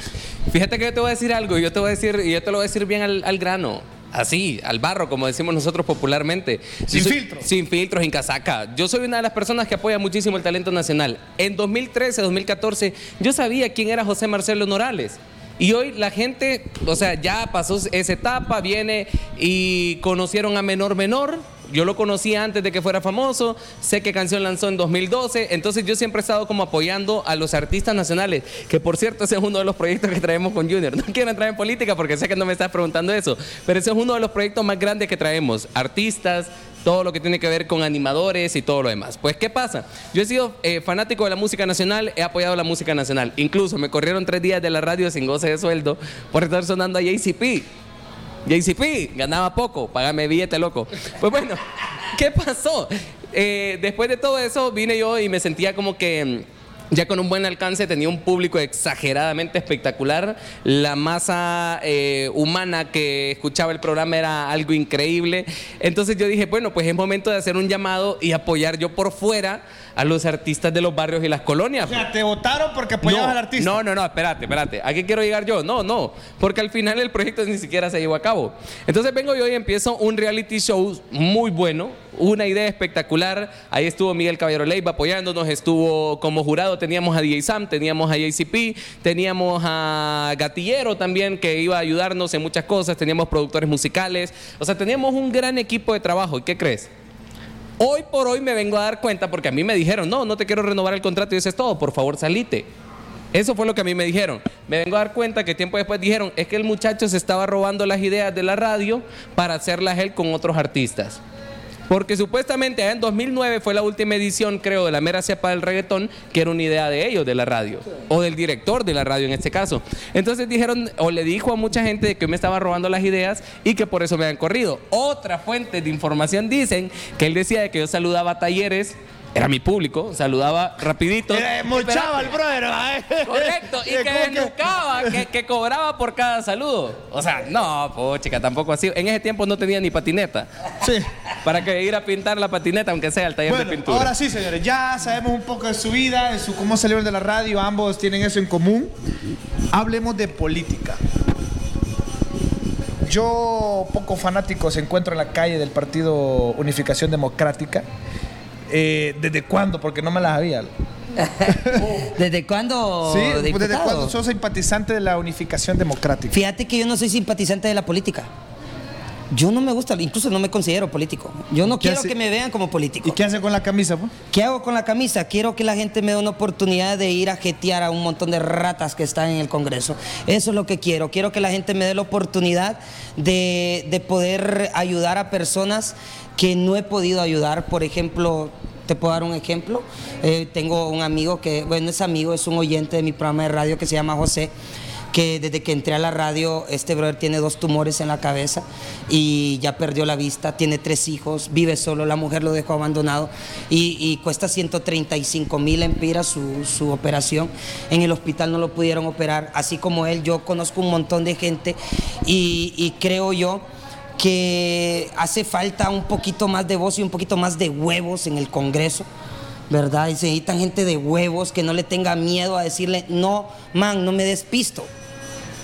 Fíjate que yo te voy a decir algo, y yo te voy a decir, y yo te lo voy a decir bien al, al grano. Así, al barro, como decimos nosotros popularmente. Sin filtros. Sin filtros, sin casaca. Yo soy una de las personas que apoya muchísimo el talento nacional. En 2013, 2014, yo sabía quién era José Marcelo Norales. Y hoy la gente, o sea, ya pasó esa etapa, viene y conocieron a Menor Menor. Yo lo conocía antes de que fuera famoso, sé qué canción lanzó en 2012, entonces yo siempre he estado como apoyando a los artistas nacionales, que por cierto ese es uno de los proyectos que traemos con Junior. No quiero entrar en política porque sé que no me estás preguntando eso, pero ese es uno de los proyectos más grandes que traemos, artistas, todo lo que tiene que ver con animadores y todo lo demás. Pues, ¿qué pasa? Yo he sido eh, fanático de la música nacional, he apoyado la música nacional. Incluso me corrieron tres días de la radio sin goce de sueldo por estar sonando a JCP. JCP, ganaba poco, págame billete loco. Pues bueno, ¿qué pasó? Eh, después de todo eso vine yo y me sentía como que mm, ya con un buen alcance, tenía un público exageradamente espectacular, la masa eh, humana que escuchaba el programa era algo increíble. Entonces yo dije, bueno, pues es momento de hacer un llamado y apoyar yo por fuera a los artistas de los barrios y las colonias. O sea, te votaron porque apoyabas no, al artista. No, no, no, espérate, espérate. ¿A qué quiero llegar yo? No, no. Porque al final el proyecto ni siquiera se llevó a cabo. Entonces vengo yo y empiezo un reality show muy bueno, una idea espectacular. Ahí estuvo Miguel Caballero Leiva apoyándonos, estuvo como jurado, teníamos a DJ Sam, teníamos a JCP, teníamos a Gatillero también que iba a ayudarnos en muchas cosas, teníamos productores musicales, o sea, teníamos un gran equipo de trabajo. ¿Y qué crees? Hoy por hoy me vengo a dar cuenta porque a mí me dijeron, no, no te quiero renovar el contrato y eso es todo, por favor salite. Eso fue lo que a mí me dijeron. Me vengo a dar cuenta que tiempo después dijeron, es que el muchacho se estaba robando las ideas de la radio para hacerlas él con otros artistas. Porque supuestamente en 2009 fue la última edición, creo, de la mera cepa del reggaetón, que era una idea de ellos, de la radio, o del director de la radio en este caso. Entonces dijeron, o le dijo a mucha gente que me estaba robando las ideas y que por eso me habían corrido. Otra fuente de información dicen que él decía de que yo saludaba talleres, era mi público, saludaba rapidito. Era- mochaba el brother. ¿eh? Correcto, y que ¿cómo que? desnucaba, que, que cobraba por cada saludo. O sea, no, pues chica, tampoco así. En ese tiempo no tenía ni patineta. Sí. Para que ir a pintar la patineta, aunque sea el taller de pintura. ahora sí, señores, ya sabemos un poco de su vida, de su cómo salieron de la radio, ambos tienen eso en común. Hablemos de política. Yo, poco fanático, se encuentro en la calle del Partido Unificación Democrática. Eh, ¿Desde cuándo? Porque no me las había. ¿Desde cuándo? sí, ¿desde diputado? cuándo sos simpatizante de la Unificación Democrática? Fíjate que yo no soy simpatizante de la política. Yo no me gusta, incluso no me considero político. Yo no ¿Qué quiero hace- que me vean como político. ¿Y qué hace con la camisa? pues? ¿Qué hago con la camisa? Quiero que la gente me dé una oportunidad de ir a jetear a un montón de ratas que están en el Congreso. Eso es lo que quiero. Quiero que la gente me dé la oportunidad de, de poder ayudar a personas que no he podido ayudar. Por ejemplo, te puedo dar un ejemplo. Eh, tengo un amigo que, bueno, es amigo, es un oyente de mi programa de radio que se llama José que desde que entré a la radio, este brother tiene dos tumores en la cabeza y ya perdió la vista, tiene tres hijos, vive solo, la mujer lo dejó abandonado y, y cuesta 135 mil empiras su, su operación. En el hospital no lo pudieron operar, así como él, yo conozco un montón de gente y, y creo yo que hace falta un poquito más de voz y un poquito más de huevos en el Congreso. ¿verdad? Y se necesitan gente de huevos que no le tenga miedo a decirle, no, man, no me despisto.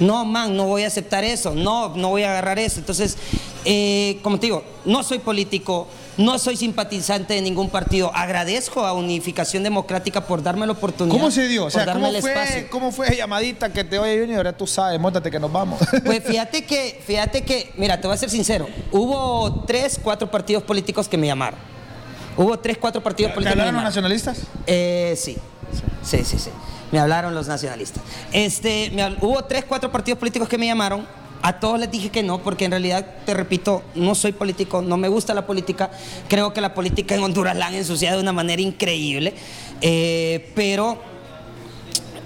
No, man, no voy a aceptar eso. No, no voy a agarrar eso. Entonces, eh, como te digo, no soy político, no soy simpatizante de ningún partido. Agradezco a Unificación Democrática por darme la oportunidad. ¿Cómo se dio? O sea, darme ¿cómo el fue, espacio. ¿cómo fue llamadita que te oye Junior? Ya tú sabes, móntate que nos vamos. Pues fíjate que, fíjate que, mira, te voy a ser sincero. Hubo tres, cuatro partidos políticos que me llamaron. Hubo tres, cuatro partidos ¿Te políticos que me llamaron. nacionalistas? Eh, sí. Sí, sí, sí. Me hablaron los nacionalistas. Este, me hubo tres, cuatro partidos políticos que me llamaron. A todos les dije que no, porque en realidad, te repito, no soy político, no me gusta la política. Creo que la política en Honduras la han ensuciado de una manera increíble. Eh, pero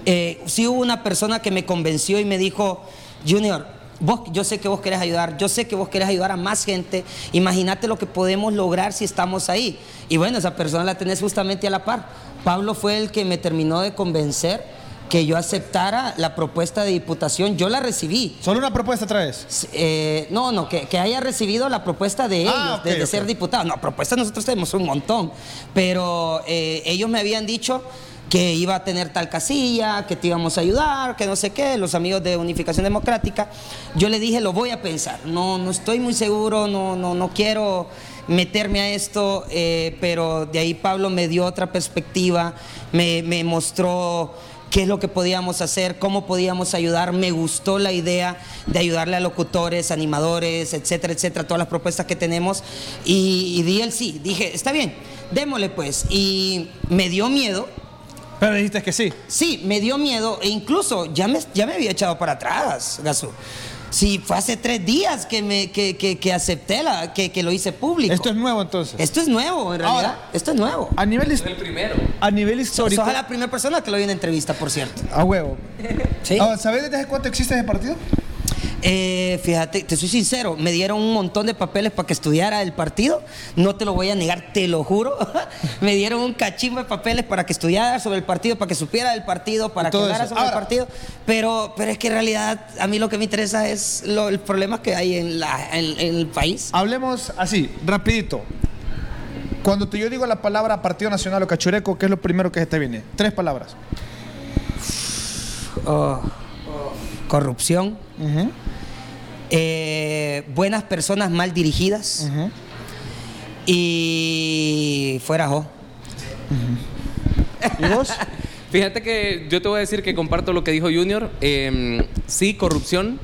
eh, sí hubo una persona que me convenció y me dijo, Junior, Vos, yo sé que vos querés ayudar, yo sé que vos querés ayudar a más gente. Imagínate lo que podemos lograr si estamos ahí. Y bueno, esa persona la tenés justamente a la par. Pablo fue el que me terminó de convencer que yo aceptara la propuesta de diputación. Yo la recibí. Solo una propuesta otra vez. Eh, no, no, que, que haya recibido la propuesta de ellos, Ah, ok, de, ser diputados. No, propuestas nosotros tenemos un montón. Pero eh, ellos me habían dicho que iba a tener tal casilla, que te íbamos a ayudar, que no sé qué, los amigos de Unificación Democrática. Yo le dije, lo voy a pensar. No, no estoy muy seguro, no, no, no quiero meterme a esto, eh, pero de ahí Pablo me dio otra perspectiva, me, me mostró qué es lo que podíamos hacer, cómo podíamos ayudar. Me gustó la idea de ayudarle a locutores, animadores, etcétera, etcétera, todas las propuestas que tenemos. Y, y di el sí, dije, está bien, démosle pues. Y me dio miedo. Pero dijiste que sí. Sí, me dio miedo e incluso ya me, ya me había echado para atrás, Gasú. Sí, fue hace tres días que, me, que, que- que acepté, la, que, que lo hice público. Esto es nuevo entonces. Esto es nuevo, en realidad. Ahora, Esto es nuevo. A nivel, his- el primero. a nivel histórico. sos la primera persona que lo vi en entrevista, por cierto. A huevo. Sí. Ahora, ¿Sabes desde hace cuánto existe ese partido? Eh, fíjate, te soy sincero, me dieron un montón de papeles para que estudiara el partido. No te lo voy a negar, te lo juro. me dieron un cachimbo de papeles para que estudiara sobre el partido, para que supiera del partido, para que hablara sobre el partido. Pero, pero es que en realidad a mí lo que me interesa es lo- el problema que hay en, la, en- en el país. Hablemos así, rapidito. Cuando te- yo digo la palabra Partido Nacional o Cachureco, ¿qué es lo primero que se te viene? Tres palabras. Oh, corrupción, eh, buenas personas mal dirigidas y fuera jo. ¿Y vos? Fíjate que yo te voy a decir que comparto lo que dijo Junior. Eh, sí, corrupción,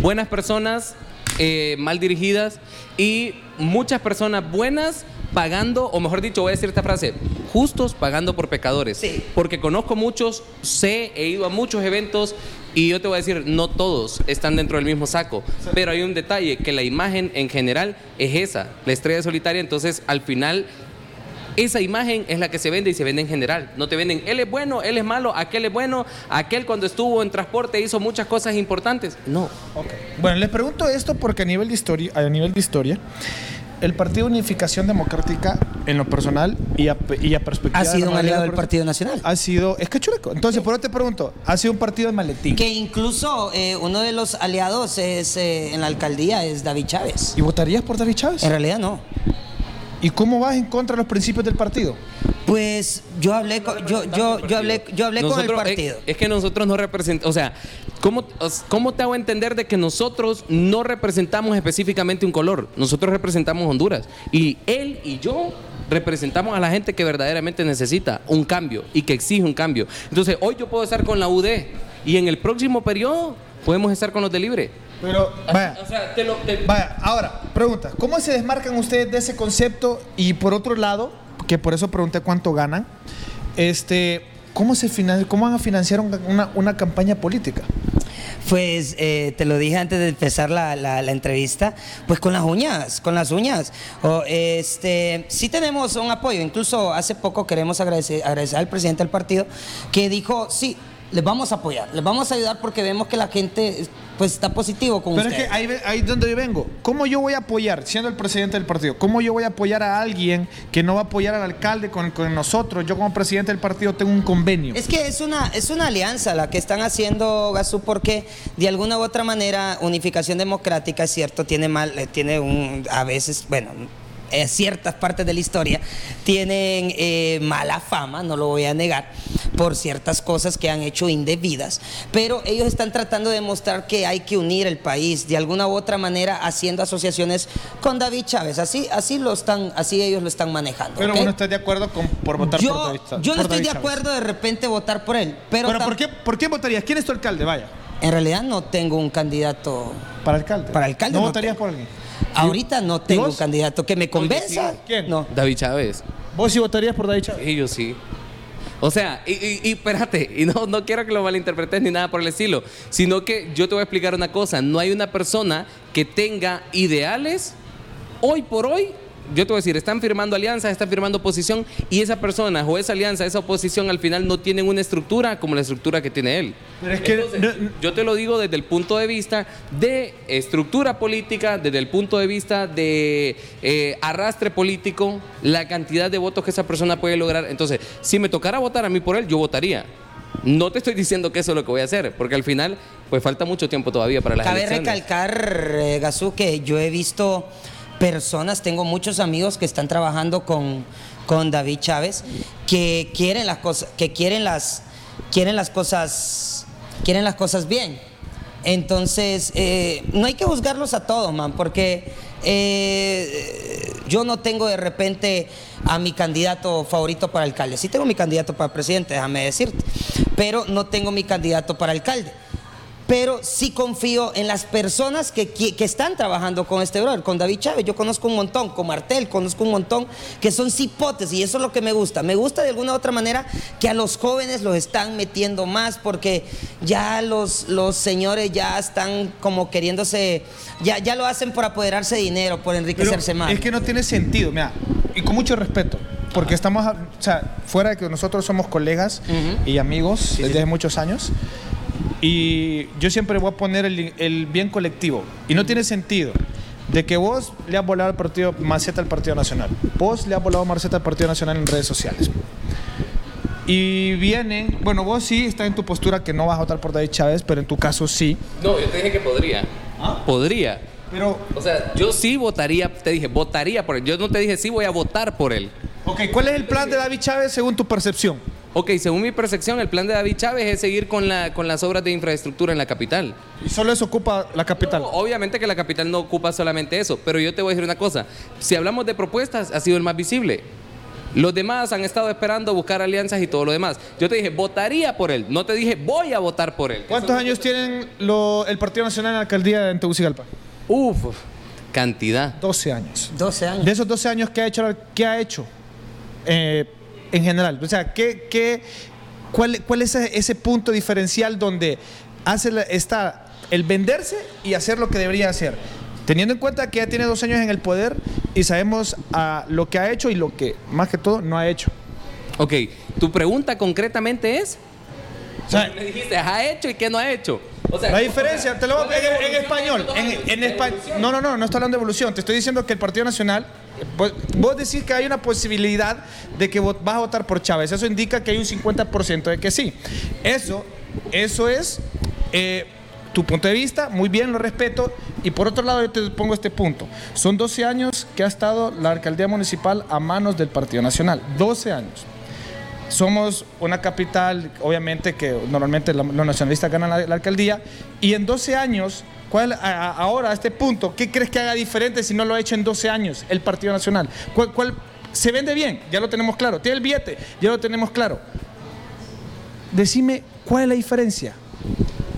buenas personas eh, mal dirigidas y muchas personas buenas pagando, o mejor dicho, voy a decir esta frase, justos pagando por pecadores. Sí. Porque conozco muchos, sé, he ido a muchos eventos y yo te voy a decir, no todos están dentro del mismo saco. Pero hay un detalle, que la imagen en general es esa, la estrella solitaria, entonces al final esa imagen es la que se vende y se vende en general. No te venden, él es bueno, él es malo, aquel es bueno, aquel cuando estuvo en transporte hizo muchas cosas importantes. No. Ok. Bueno, les pregunto esto porque a nivel de historia, a nivel de historia, el Partido Unificación Democrática, en lo personal y a, y a perspectiva Ha sido un aliado de del Partido Nacional. Ha sido, es cachureco. Entonces, por eso te pregunto, ha sido un partido de maletín. Que incluso eh, uno de los aliados es eh, en la alcaldía es David Chávez. ¿Y votarías por David Chávez? En realidad no. ¿Y cómo vas en contra de los principios del partido? Pues yo hablé con, yo, yo, yo hablé, yo hablé con el Nosotros- partido. Es, es que nosotros no representamos, o sea, ¿cómo, ¿cómo te hago entender de que nosotros no representamos específicamente un color? Nosotros representamos Honduras. Y él y yo representamos a la gente que verdaderamente necesita un cambio y que exige un cambio. Entonces, hoy yo puedo estar con la UD y en el próximo periodo podemos estar con los de Libre. Pero, vaya, O sea, te lo... te- vaya, ahora, pregunta, ¿cómo se desmarcan ustedes de ese concepto? Y por otro lado, que por eso pregunté cuánto ganan, este, ¿cómo, se finan- cómo van a financiar un- una, una campaña política? Pues eh, te lo dije antes de empezar la, la- entrevista, pues con las uñas, con las uñas. O, este, sí tenemos un apoyo, incluso hace poco queremos agradecer, agradecer al presidente del partido que dijo, sí, les vamos a apoyar, les vamos a ayudar porque vemos que la gente pues está positivo con Pero es ustedes. que ahí, ahí es donde yo vengo. ¿Cómo yo voy a apoyar, siendo el presidente del partido, cómo yo voy a apoyar a alguien que no va a apoyar al alcalde con, con nosotros? Yo como presidente del partido tengo un convenio. Es que es una, es una alianza la que están haciendo Gasú porque de alguna u otra manera Unificación Democrática, es cierto, tiene mal, eh, tiene un, a veces, bueno, eh, ciertas partes de la historia tienen eh, mala fama, no lo voy a negar, por ciertas cosas que han hecho indebidas, pero ellos están tratando de demostrar que hay que unir el país de alguna u otra manera haciendo asociaciones con David Chávez, así, así lo están, así ellos lo están manejando. Pero ¿ok? uno está de acuerdo con, por votar yo, por David Chávez- yo no estoy David de Chávez. acuerdo de repente votar por él, pero, ¿por qué, ¿por qué votarías? ¿Quién es tu alcalde? Vaya, en realidad no tengo un candidato. para alcalde. Para alcalde ¿No, no votarías tengo. por alguien? Ahorita no tengo un vos? candidato que me convenza. sí. ¿Quién? No. David Chávez. ¿Vos sí votarías por David Chávez? Y yo sí. O sea, y, y- y espérate, y no, no quiero que lo malinterpretes ni nada por el estilo, sino que yo te voy a explicar una cosa, no hay una persona que tenga ideales hoy por hoy yo te voy a decir, están firmando alianzas, están firmando oposición y esa persona o esa alianza, esa oposición al final no tienen una estructura como la estructura que tiene él. Pero es que Entonces, no- yo te lo digo desde el punto de vista de estructura política, desde el punto de vista de eh, arrastre político, la cantidad de votos que esa persona puede lograr. Entonces, si me tocara votar a mí por él, yo votaría. No te estoy diciendo que eso es lo que voy a hacer, porque al final, pues falta mucho tiempo todavía para las Cabe elecciones. recalcar, eh, Gazú, que yo he visto personas, tengo muchos amigos que están trabajando con, con David Chávez, que quieren las cosas, que quieren las, quieren las cosas, quieren las cosas bien. Entonces, eh, no hay que juzgarlos a todos, man, porque eh, yo no tengo de repente a mi candidato favorito para alcalde. Sí tengo mi candidato para presidente, déjame decirte, pero no tengo mi candidato para alcalde pero sí confío en las personas que, que- que están trabajando con este brother, con David Chávez. Yo conozco un montón, con Martel, conozco un montón que son cipotes y eso es lo que me gusta. Me gusta de alguna u otra manera que a los jóvenes los están metiendo más porque ya los, los señores ya están como queriéndose, ya, ya lo hacen por apoderarse de dinero, por Pero enriquecerse más. Es que no tiene sentido, mira, y con mucho respeto, porque estamos, o sea, fuera de que nosotros somos colegas y amigos desde hace muchos años, y yo siempre voy a poner el, el bien colectivo, y no tiene sentido de que vos le has volado al partido Maceta al Partido Nacional, vos le has volado Maceta al Partido Nacional en redes sociales. Y vienen, bueno, vos sí estás en tu postura que no vas a votar por David Chávez, pero en tu caso sí. No, yo te dije que podría. Podría. Pero, O sea, yo sí votaría, te dije, votaría por él. Yo no te dije sí voy a votar por él. ok, ¿cuál es el plan de David Chávez según tu percepción? Ok, según mi percepción, el plan de David Chávez es seguir con, la, con las obras de infraestructura en la capital. Y solo eso ocupa la capital. No, obviamente que la capital no ocupa solamente eso, pero yo te voy a decir una cosa. Si hablamos de propuestas, ha sido el más visible. Los demás han estado esperando buscar alianzas y todo lo demás. Yo te dije, votaría por él. No te dije, voy a votar por él. ¿Cuántos años tienen lo- el Partido Nacional en la alcaldía en Tegucigalpa? Uf, cantidad. 12 años. 12 años. De esos 12 años, ¿qué ha hecho, qué ha hecho eh, en general? O sea, ¿qué, qué, cuál, cuál es ese, punto diferencial donde hace está el venderse y hacer lo que debería hacer? Teniendo en cuenta que ya tiene dos años en el poder y sabemos ah, lo que ha hecho y lo que, más que todo, no ha hecho. Ok, tu pregunta concretamente es... O sea, me dijiste, ¿ha hecho y qué no ha hecho? O sea, La diferencia, te lo voy a ¿cuál es en, en español. En, en. No, no, no, no estoy hablando de evolución. Te estoy diciendo que el Partido Nacional. Vos, vos decís que hay una posibilidad de que vot- vas a votar por Chávez. Eso indica que hay un 50% de que sí. Eso, eso es eh, tu punto de vista. Muy bien, lo respeto. Y por otro lado, yo te pongo este punto. Son 12 años que ha estado la alcaldía municipal a manos del Partido Nacional. 12 años. Somos una capital, obviamente, que normalmente los nacionalistas ganan la, alcaldía. Y en 12 años, ¿cuál, ahora, a este punto, ¿qué crees que haga diferente si no lo ha hecho en 12 años el Partido Nacional? ¿Cuál, cuál- se vende bien? Ya lo tenemos claro. Tiene el billete, ya lo tenemos claro. Decime, ¿cuál es la diferencia?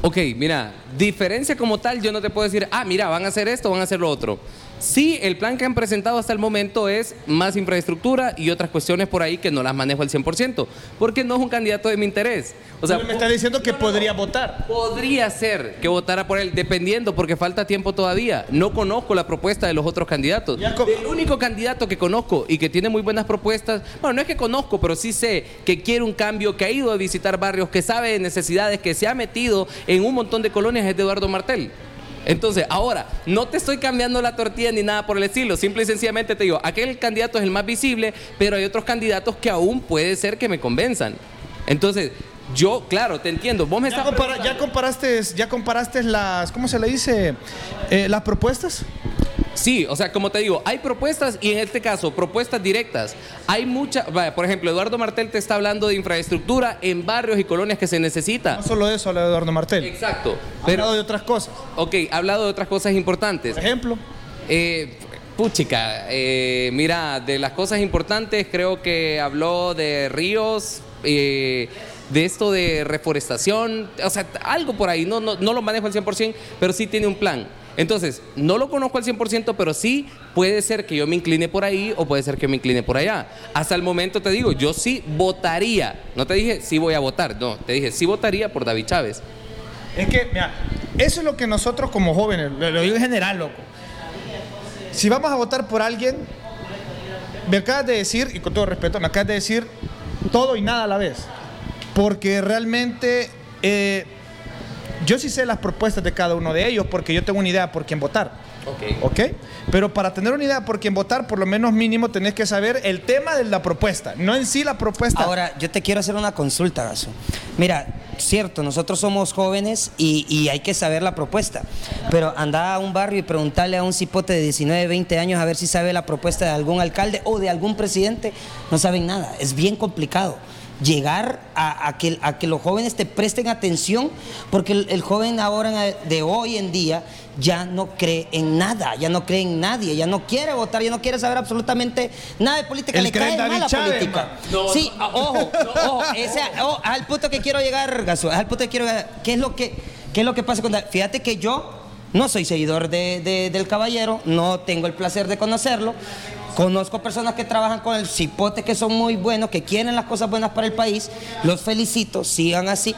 Ok, mira, diferencia como tal, yo no te puedo decir, ah, mira, van a hacer esto, van a hacer lo otro. Sí, el plan que han presentado hasta el momento es más infraestructura y otras cuestiones por ahí que no las manejo al 100%, porque no es un candidato de mi interés. O sea, me está diciendo que podría votar. podría ser que votara por él, dependiendo, porque falta tiempo todavía. No conozco la propuesta de los otros candidatos. El único candidato que conozco y que tiene muy buenas propuestas, bueno, no es que conozco, pero sí sé que quiere un cambio, que ha ido a visitar barrios, que sabe de necesidades, que se ha metido en un montón de colonias, es de Eduardo Martel. Entonces, ahora, no te estoy cambiando la tortilla ni nada por el estilo, simple y sencillamente te digo, aquel candidato es el más visible, pero hay otros candidatos que aún puede ser que me convenzan. Entonces, yo, claro, te entiendo, vos me ¿Ya, estás compara- ya comparaste, ya comparaste las, ¿cómo se le dice? Eh, las propuestas. Sí, o sea, como te digo, hay propuestas y en este caso, propuestas directas. Hay muchas, por ejemplo, Eduardo Martel te está hablando de infraestructura en barrios y colonias que se necesita. No solo eso habla Eduardo Martel. Exacto. Ha Pero, hablado de otras cosas. ok, ha hablado de otras cosas importantes. Por ejemplo. Eh, puchica, eh, mira, de las cosas importantes creo que habló de ríos, eh, de esto de reforestación, o sea, algo por ahí, no, no, no lo manejo al 100%, pero sí tiene un plan. Entonces, no lo conozco al 100%, pero sí puede ser que yo me incline por ahí o puede ser que me incline por allá. Hasta el momento te digo, yo sí votaría, no te dije sí voy a votar, no, te dije sí votaría por David Chávez. Es que, mira, eso es lo que nosotros como jóvenes, lo, digo en general, loco. Si vamos a votar por alguien, me acabas de decir, y con todo respeto, me acabas de decir todo y nada a la vez. Porque realmente eh, yo sí sé las propuestas de cada uno de ellos porque yo tengo una idea por quién votar. Ok. ¿Ok? Pero para tener una idea por quién votar, por lo menos mínimo tenés que saber el tema de la propuesta, no en sí la propuesta. Ahora, yo te quiero hacer una consulta, Gaso. Mira, cierto, nosotros somos jóvenes y, y hay que saber la propuesta. Pero anda a un barrio y preguntarle a un cipote de 19, 20 años a ver si sabe la propuesta de algún alcalde o de algún presidente. No saben nada. Es bien complicado llegar a, a que, a que los jóvenes te presten atención, porque el, el joven ahora de hoy en día ya no cree en nada, ya no cree en nadie, ya no quiere votar, ya no quiere saber absolutamente nada de política, le cae mal la política. sí, ah, ojo, ojo, ese, oh, al punto que quiero llegar, Gaso, al punto que quiero llegar, ¿qué es lo que, qué es lo que pasa con? Fíjate que yo no soy seguidor de- de- del caballero, no tengo el placer de conocerlo. Conozco personas que trabajan con el cipote que son muy buenos, que quieren las cosas buenas para el país. Los felicito, sigan así.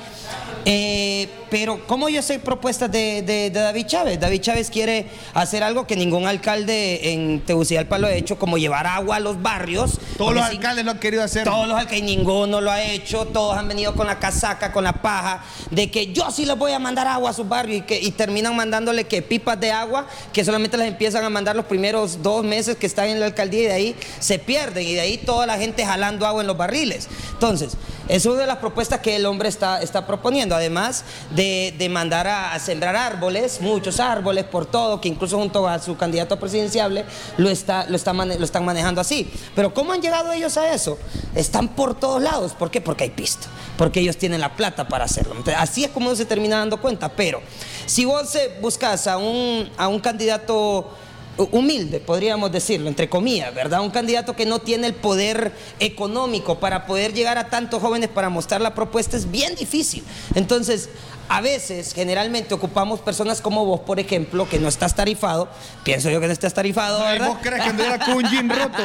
Eh, pero, ¿cómo yo sé propuestas de, de- de David Chávez? David Chávez quiere hacer algo que ningún alcalde en Tegucigalpa lo ha hecho, como llevar agua a los barrios. Todos los alcaldes lo han querido hacer. todos los alcaldes, ninguno lo ha hecho, todos han venido con la casaca, con la paja, de que yo sí les voy a mandar agua a sus barrios y, que, y terminan mandándole que pipas de agua, que solamente las empiezan a mandar los primeros dos meses que están en la alcaldía y de ahí se pierden y de ahí toda la gente jalando agua en los barriles. Entonces, es una de las propuestas que el hombre está, está proponiendo, además de, de mandar a, sembrar árboles, muchos árboles por todo, que incluso junto a su candidato presidenciable lo, está, lo, está mane- lo están manejando así. Pero ¿cómo han llegado ellos a eso? Están por todos lados. ¿Por qué? Porque hay pista. Porque ellos tienen la plata para hacerlo. Así es como uno se termina dando cuenta. Pero si vos eh, buscas a un, a un candidato humilde, podríamos decirlo, entre comillas, ¿verdad? Un candidato que no tiene el poder económico para poder llegar a tantos jóvenes para mostrar la propuesta es bien difícil. Entonces, a veces, generalmente ocupamos personas como vos, por ejemplo, que no estás tarifado. Pienso yo que no estás tarifado, ¿verdad? ¿Vos crees que anduviera con un jean roto?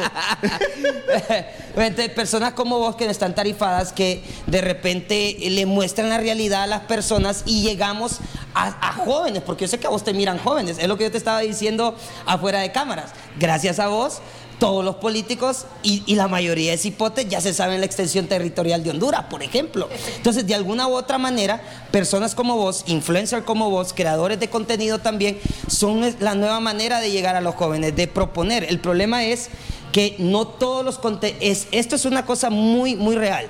Personas como vos que no están tarifadas, que de repente le muestran la realidad a las personas y llegamos a, a jóvenes, porque yo sé que a vos te miran jóvenes, es lo que yo te estaba diciendo afuera de cámaras. Gracias a vos, todos los políticos y, la mayoría de cipotes ya se saben la extensión territorial de Honduras, por ejemplo. Entonces, de alguna u otra manera, personas como vos, influencers como vos, creadores de contenido también, son la nueva manera de llegar a los jóvenes, de proponer. El problema es que no todos los contenidos, esto es una cosa muy, muy real.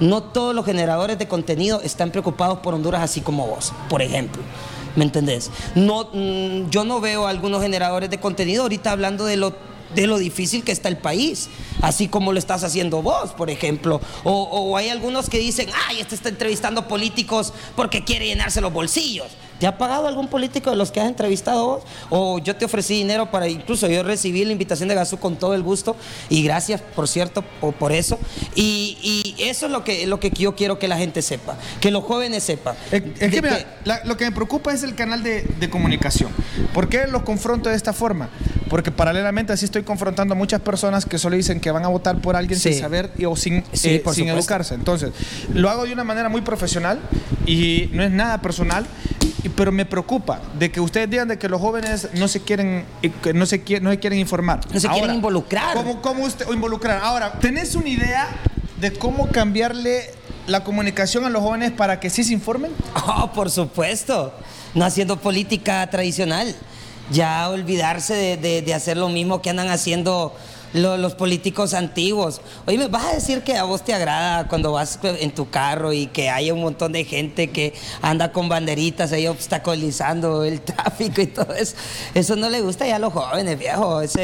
No todos los generadores de contenido están preocupados por Honduras así como vos, por ejemplo. ¿Me entendés? No, mm, yo no veo a algunos generadores de contenido ahorita hablando de lo, de lo difícil que está el país, así como lo estás haciendo vos, por ejemplo. O, o hay algunos que dicen, ay, este está entrevistando políticos porque quiere llenarse los bolsillos. ¿Te ha pagado algún político de los que has entrevistado vos? O yo te ofrecí dinero para, incluso yo recibí la invitación de Gasú con todo el gusto y gracias, por cierto, por, por eso. Y, y eso es lo que, lo que yo quiero que la gente sepa, que los jóvenes sepan. Es, es que, mira, la- lo que me preocupa es el canal de, de comunicación. ¿Por qué los confronto de esta forma? Porque paralelamente así estoy confrontando a muchas personas que solo dicen que van a votar por alguien Sí. sin saber y- o sin, Sí, eh, sin educarse. Entonces, lo hago de una manera muy profesional y no es nada personal, pero me preocupa de que ustedes digan de que los jóvenes no se quieren, que no se, quieren, no se quieren informar. No se quieren involucrar. ¿cómo, cómo usted, o involucrar? Ahora, ¿tenés una idea de cómo cambiarle la comunicación a los jóvenes para que sí se informen? Oh, por supuesto. No haciendo política tradicional. Ya olvidarse de, de- hacer lo mismo que andan haciendo lo- los políticos antiguos. Oye, ¿me vas a decir que a vos te agrada cuando vas en tu carro y que hay un montón de gente que anda con banderitas ahí obstaculizando el tráfico y todo eso? Eso no le gusta ya a los jóvenes, viejo. Es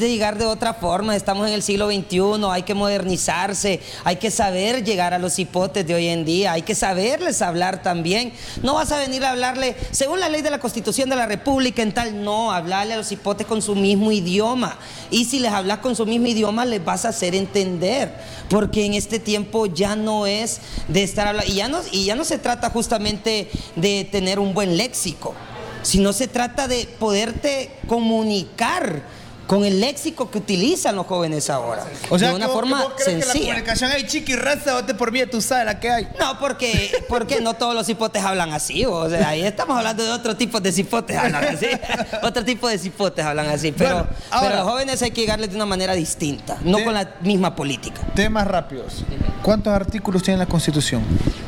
de llegar de otra forma. Estamos en el siglo XXI, hay que modernizarse, hay que saber llegar a los hipotes de hoy en día, hay que saberles hablar también. No vas a venir a hablarle, según la ley de la Constitución de la República, en tal, no, hablarle a los hipotes con su mismo idioma. Y si les hablas con su mismo idioma, les vas a hacer entender. Porque en este tiempo ya no es de estar hablando, y ya no, y ya no se trata justamente de tener un buen léxico, sino se trata de poderte comunicar con el léxico que utilizan los jóvenes ahora. O sea, de una que vos- forma vos crees que la sencilla. comunicación hay chiqui raza, por mí, tú sabes la que hay. No, porque, porque no todos los cipotes hablan así. O sea, ahí estamos hablando de otro tipo de cipotes hablan así. otro tipo de cipotes hablan así. Pero, Bueno, ahora- pero los jóvenes hay que llegarles de una manera distinta, no De- con la misma política. Temas rápidos. ¿Cuántos artículos tiene la Constitución?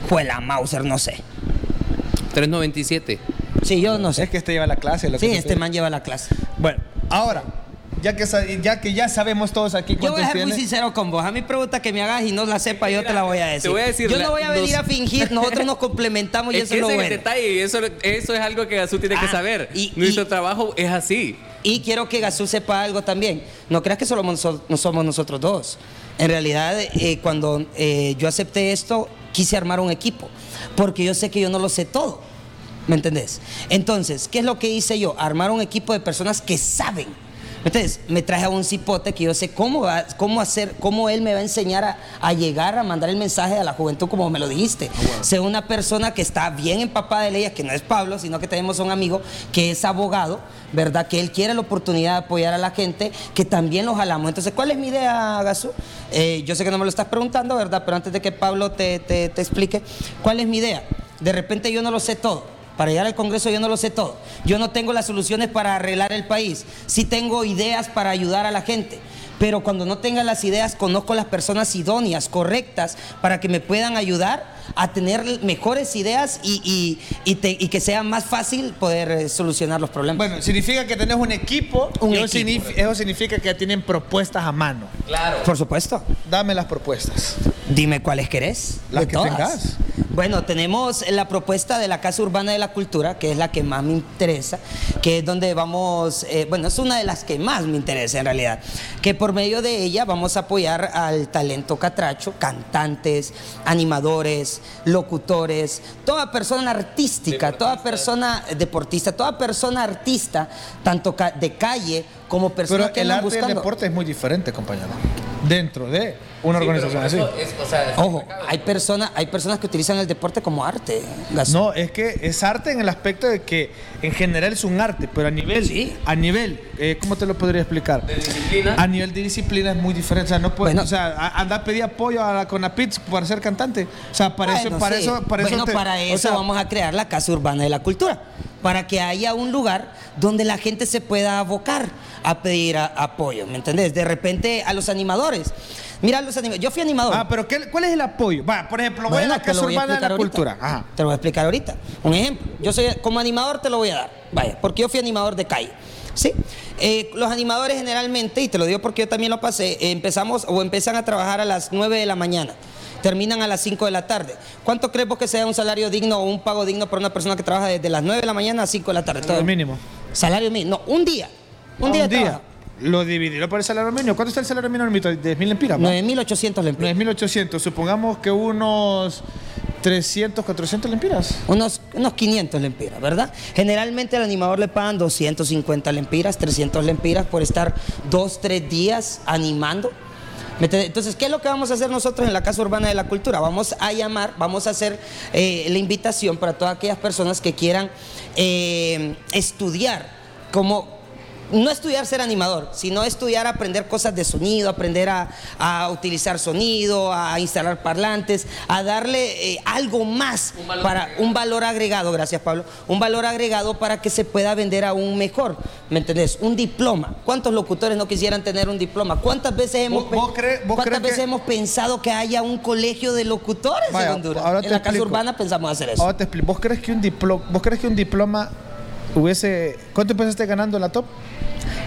Pues la Mauser, no sé. 397. Sí, yo no sé. Es que este lleva la clase. Lo que Sí, te este man lleva la clase. Bueno, ahora, ya que, ya que ya sabemos todos aquí Yo voy a ser muy sincero con vos. A mi pregunta que me hagas y no la sepa, yo te la voy a decir. Te voy a decir, yo la- no voy a venir nos- a fingir, nosotros nos complementamos y Es eso es lo ese es bueno. el detalle eso, eso es algo que Gazú tiene que Ah, saber. y- Nuestro y- trabajo es así. Y quiero que Gazú sepa algo también. No creas que solo somos- no somos nosotros dos. En realidad, eh, cuando eh, yo acepté esto, quise armar un equipo. Porque yo sé que yo no lo sé todo. ¿Me entendés? Entonces, ¿qué es lo que hice yo? Armar un equipo de personas que saben. ¿Me entiendes? Me traje a un cipote que yo sé cómo, va- cómo hacer, cómo él me va a enseñar a, a llegar a mandar el mensaje a la juventud, como me lo dijiste. Sea una persona que está bien empapada de leyes, que no es Pablo, sino que tenemos un amigo que es abogado, ¿verdad? Que él quiere la oportunidad de apoyar a la gente, que también lo jalamos. Entonces, ¿cuál es mi idea, Gazú? Eh, yo sé que no me lo estás preguntando, ¿verdad? Pero antes de que Pablo te, te- te explique, ¿cuál es mi idea? De repente yo no lo sé todo. Para llegar al Congreso yo no lo sé todo. Yo no tengo las soluciones para arreglar el país. Sí tengo ideas para ayudar a la gente. Pero cuando no tenga las ideas, conozco las personas idóneas, correctas, para que me puedan ayudar a tener mejores ideas y, y- y te- y que sea más fácil poder eh, solucionar los problemas. Bueno, significa que tenés un equipo. Un eso, equipo. signif- eso significa que tienen propuestas a mano. Claro. Por supuesto. Dame las propuestas. Dime cuáles querés. Las que todas. tengas. Bueno, tenemos la propuesta de la Casa Urbana de la Cultura, que es la que más me interesa, que es donde vamos, eh, bueno, es una de las que más me interesa en realidad, que por medio de ella vamos a apoyar al talento catracho, cantantes, animadores, locutores, toda persona artística, toda persona deportista, toda persona artista, tanto ca- de calle como personas Pero que el arte el deporte es muy diferente, compañero. Dentro de una organización así. Ojo, hay personas, hay personas que utilizan el deporte como arte. No, es que es arte en el aspecto de que en general es un arte, pero a nivel, Sí. a nivel, eh, ¿cómo te lo podría explicar? De disciplina. A nivel de disciplina es muy diferente. O sea, no puedes, Bueno. o sea, a- anda a pedir apoyo a la Conapits para ser cantante. O sea, para eso, para sí. eso, para bueno, eso. te- para o eso sea, vamos a crear la Casa Urbana de la Cultura, para que haya un lugar donde la gente se pueda abocar a pedir a- apoyo, ¿me entendés? De repente a los animadores. Mira, los animadores. Yo fui animador. Ah, pero ¿qué- ¿cuál es el apoyo? Va, por ejemplo, voy Bueno, a la Casa Urbana de la ahorita. Cultura. Ajá. Te lo voy a explicar ahorita. Un ejemplo. Yo soy, como animador te lo voy a dar. Vaya, porque yo fui animador de calle. ¿Sí? Eh, los animadores generalmente, y te lo digo porque yo también lo pasé, eh, empezamos o empiezan a trabajar a las 9 de la mañana. Terminan a las 5 de la tarde. ¿Cuánto crees vos que sea un salario digno o un pago digno para una persona que trabaja desde las 9 de la mañana a 5 de la tarde? El mínimo. Salario mínimo. No, un día. Un Ah, día. un de día. trabajo. Lo dividirlo por el salario mínimo. ¿Cuánto está el salario mínimo? ¿10.000 lempiras? va? 9.800 lempiras. 9.800. Supongamos que unos 300, 400 lempiras. Unos, unos 500 lempiras, ¿verdad? Generalmente al animador le pagan 250 lempiras, 300 lempiras por estar dos, tres días animando. Entonces, ¿qué es lo que vamos a hacer nosotros en la Casa Urbana de la Cultura? Vamos a llamar, vamos a hacer eh, la invitación para todas aquellas personas que quieran eh, estudiar como no estudiar ser animador, sino estudiar aprender cosas de sonido, aprender a, a utilizar sonido, a instalar parlantes, a darle eh, algo más Un para agregado. un valor agregado, gracias Pablo, un valor agregado para que se pueda vender aún mejor, ¿me entendés? Un diploma. ¿Cuántos locutores no quisieran tener un diploma? ¿Cuántas veces hemos, ¿Vos- vos pe- cre- vos ¿cuántas veces que- hemos pensado que haya un colegio de locutores Vaya, en Honduras? en la Casa. Urbana pensamos hacer eso. Ahora te explico. ¿Vos crees que un diploma, vos crees que un diploma hubiese... ¿Cuánto empezaste ganando en la top?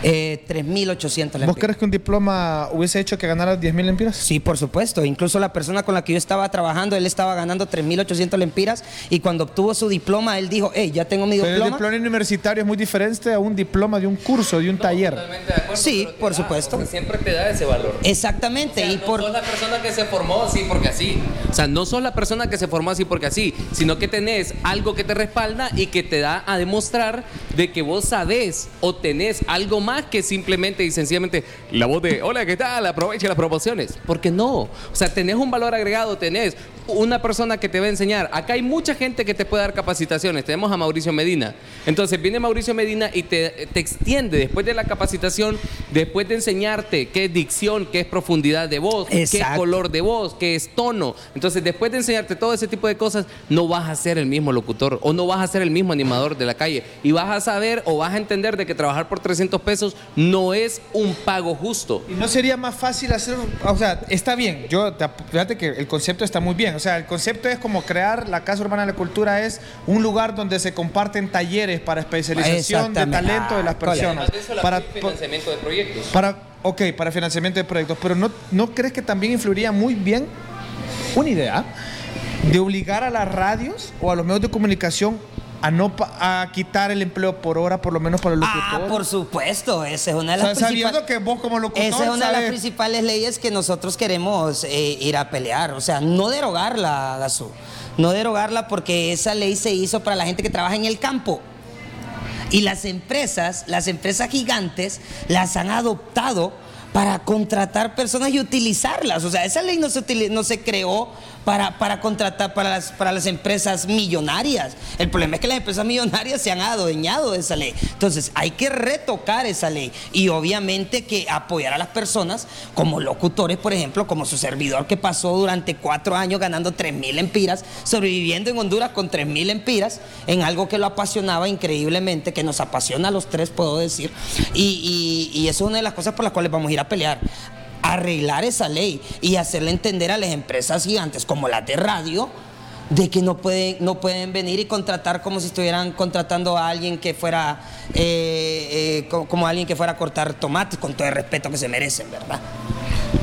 Eh, 3.800 ¿Vos lempiras. crees que un diploma hubiese hecho que ganara 10.000 lempiras? Sí, por supuesto. Incluso la persona con la que yo estaba trabajando, él estaba ganando 3.800 lempiras y cuando obtuvo su diploma, él dijo, hey, ya tengo mi Pero el diploma. diploma universitario es muy diferente a un diploma de un curso, de un taller. Totalmente de acuerdo, Sí, por da, supuesto. porque siempre te da ese valor. Exactamente. O sea, y no por... sos la persona que se formó así porque así. O sea, no sos la persona que se formó así porque así, sino que tenés algo que te respalda y que te da a demostrar de que vos sabés o tenés algo más que simplemente y sencillamente la voz de, hola, ¿qué tal? Aproveche las promociones. Porque no. O sea, tenés un valor agregado, tenés una persona que te va a enseñar. Acá hay mucha gente que te puede dar capacitaciones. Tenemos a Mauricio Medina. Entonces viene Mauricio Medina y te, te extiende después de la capacitación, después de enseñarte qué es dicción, qué es profundidad de voz, qué es color de voz, qué es tono. Entonces después de enseñarte todo ese tipo de cosas, no vas a ser el mismo locutor o no vas a ser el mismo animador de la calle. Y vas a saber o vas a entender de que trabajar por 300 pesos no es un pago justo. ¿Y no sería más fácil hacer, o sea, está bien, yo, fíjate que el concepto está muy bien, o sea, el concepto es como crear la Casa Urbana de la Cultura es un lugar donde se comparten talleres para especialización de talento de las Ah, personas. para, financiamiento de proyectos. para, ok, para financiamiento de proyectos, pero ¿no, ¿no crees que también influiría muy bien una idea de obligar a las radios o a los medios de comunicación a no a quitar el empleo por hora, por lo menos para los Ah, locutores? por supuesto, esa es una de O las sea, principales- que vos como locutor Esa es una de las principales leyes que nosotros queremos eh, ir a pelear. O sea, no derogarla, Gazú. No derogarla porque esa ley se hizo para la gente que trabaja en el campo. Y las empresas, las empresas gigantes, las han adoptado para contratar personas y utilizarlas. O sea, esa ley no se, utili- no se creó para, para contratar para las, para las empresas millonarias. El problema es que las empresas millonarias se han adueñado de esa ley. Entonces, hay que retocar esa ley y obviamente que apoyar a las personas como locutores, por ejemplo, como su servidor que pasó durante cuatro años ganando 3 mil empiras, sobreviviendo en Honduras con 3 mil empiras, en algo que lo apasionaba increíblemente, que nos apasiona a los tres, puedo decir. Y, y, y eso es una de las cosas por las cuales vamos a ir a pelear arreglar esa ley y hacerle entender a las empresas gigantes como las de radio de que no pueden, no pueden venir y contratar como si estuvieran contratando a alguien que fuera eh, eh, co- como alguien que fuera a cortar tomates con todo el respeto que se merecen, ¿verdad?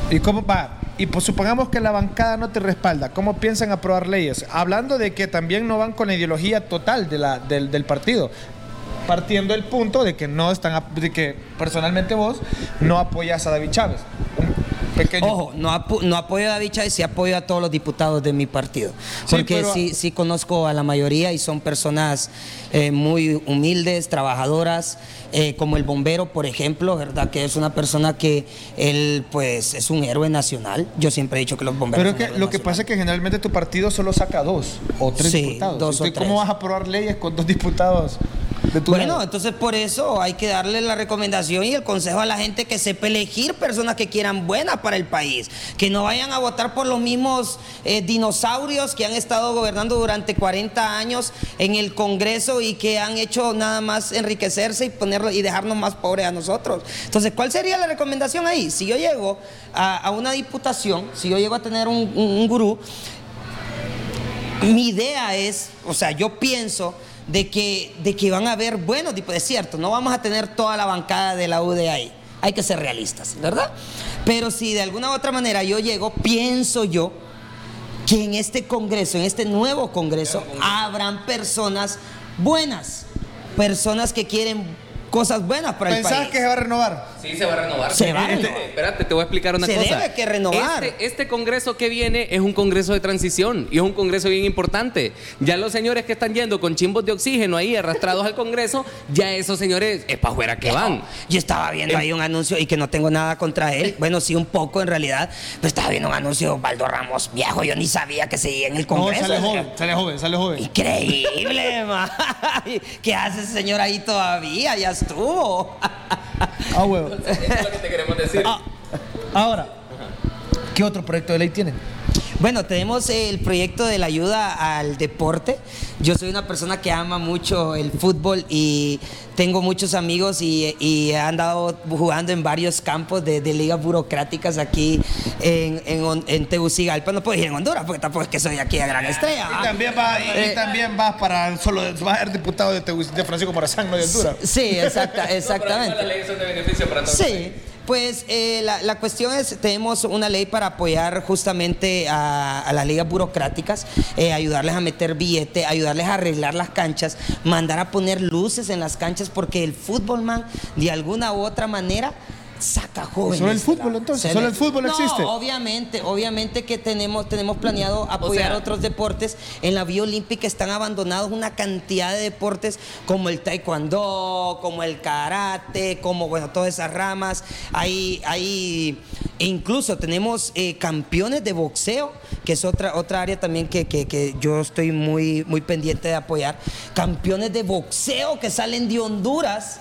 ¿Y cómo va? Y pues supongamos que la bancada no te respalda. ¿Cómo piensan aprobar leyes? Hablando de que también no van con la ideología total de la, del partido. Partiendo del punto de que no están, de que personalmente vos no apoyas a David Chávez. Pequeño. Ojo, no, apo- no apoyo a David Chávez, sí apoyo a todos los diputados de mi partido. Sí, Porque pero- sí, sí conozco a la mayoría y son personas eh, muy humildes, trabajadoras, eh, como el bombero, por ejemplo, ¿verdad? Que es una persona que él, pues, es un héroe nacional. Yo siempre he dicho que los bomberos Pero que, lo que pasa es que generalmente tu partido solo saca dos o tres Sí, diputados. dos o Entonces, ¿Cómo tres. vas a aprobar leyes con dos diputados de tu Bueno, entonces por eso hay que darle la recomendación y el consejo a la gente que sepa elegir personas que quieran buenas para el país, que no vayan a votar por los mismos eh, dinosaurios que han estado gobernando durante 40 años en el Congreso y que han hecho nada más enriquecerse y ponerlo y dejarnos más pobres a nosotros. Entonces, ¿cuál sería la recomendación ahí? Si yo llego a, a una diputación, si yo llego a tener un, un- un gurú, mi idea es, o sea, yo pienso de que, de que van a haber buenos tipos, es cierto, no vamos a tener toda la bancada de la UD ahí, hay que ser realistas, ¿verdad? Pero si de alguna u otra manera yo llego, pienso yo que en este Congreso, en este nuevo Congreso, habrán personas buenas, personas que quieren cosas buenas para el ¿Pensás país. que se va a renovar? Sí, se va a renovar. Se va a Este- renovar. espérate, te voy a explicar una Se cosa. debe que renovar. Este, este congreso que viene es un congreso de transición y es un congreso bien importante. Ya los señores que están yendo con chimbos de oxígeno ahí arrastrados al congreso, ya esos señores es para afuera que van. Yo estaba viendo ahí un anuncio y que no tengo nada contra él. Bueno, sí, un poco en realidad. Pero estaba viendo un anuncio de Baldo Ramos viejo. Yo ni sabía que seguía en el No, Congreso. sale joven, sale joven, sale joven. Increíble, ma. ¿Qué hace ese señor ahí todavía? Ya estuvo. Ah, huevo. Eso es lo que te queremos decir. Ahora, ¿qué otro proyecto de ley tienen? Bueno, tenemos el proyecto de la ayuda al deporte. Yo soy una persona que ama mucho el fútbol y tengo muchos amigos y, y he andado jugando en varios campos de, de ligas burocráticas aquí en, en, en Tegucigalpa. No puedo ir en Honduras porque tampoco es que soy aquí a gran estrella. Y ¿va? también vas, y, y Eh, también vas para solo vas a ser diputado de, de Francisco Morazán, no de Honduras. Sí, exacta, exactamente. Leyes son de beneficio para todos. Sí, pues eh, la, la cuestión es, tenemos una ley para apoyar justamente a, las ligas burocráticas, eh, ayudarles a meter billete, ayudarles a arreglar las canchas, mandar a poner luces en las canchas, porque el fútbol, man, de alguna u otra manera, saca jóvenes. Solo el fútbol, entonces, se solo le- el fútbol No, existe. Obviamente, obviamente que tenemos, tenemos planeado apoyar sea- otros deportes. En la Vía Olímpica están abandonados una cantidad de deportes como el taekwondo, como el karate, como bueno, todas esas ramas. Hay, hay e incluso tenemos eh, campeones de boxeo, que es otra, otra área también que, que- que yo estoy muy, muy pendiente de apoyar. Campeones de boxeo que salen de Honduras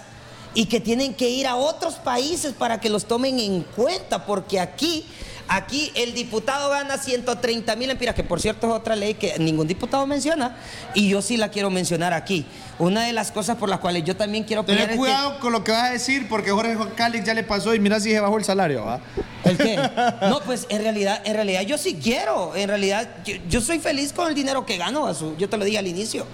y que tienen que ir a otros países para que los tomen en cuenta, porque aquí, aquí el diputado gana 130 mil empiras, que por cierto es otra ley que ningún diputado menciona, y yo sí la quiero mencionar aquí. Una de las cosas por las cuales yo también quiero apoyar Ten cuidado con lo que vas a decir, porque Jorge Cálix ya le pasó y mira si se bajó el salario. ¿va? ¿El qué? No, pues en realidad, en realidad yo sí quiero, en realidad yo, yo soy feliz con el dinero que gano, yo te lo dije al inicio.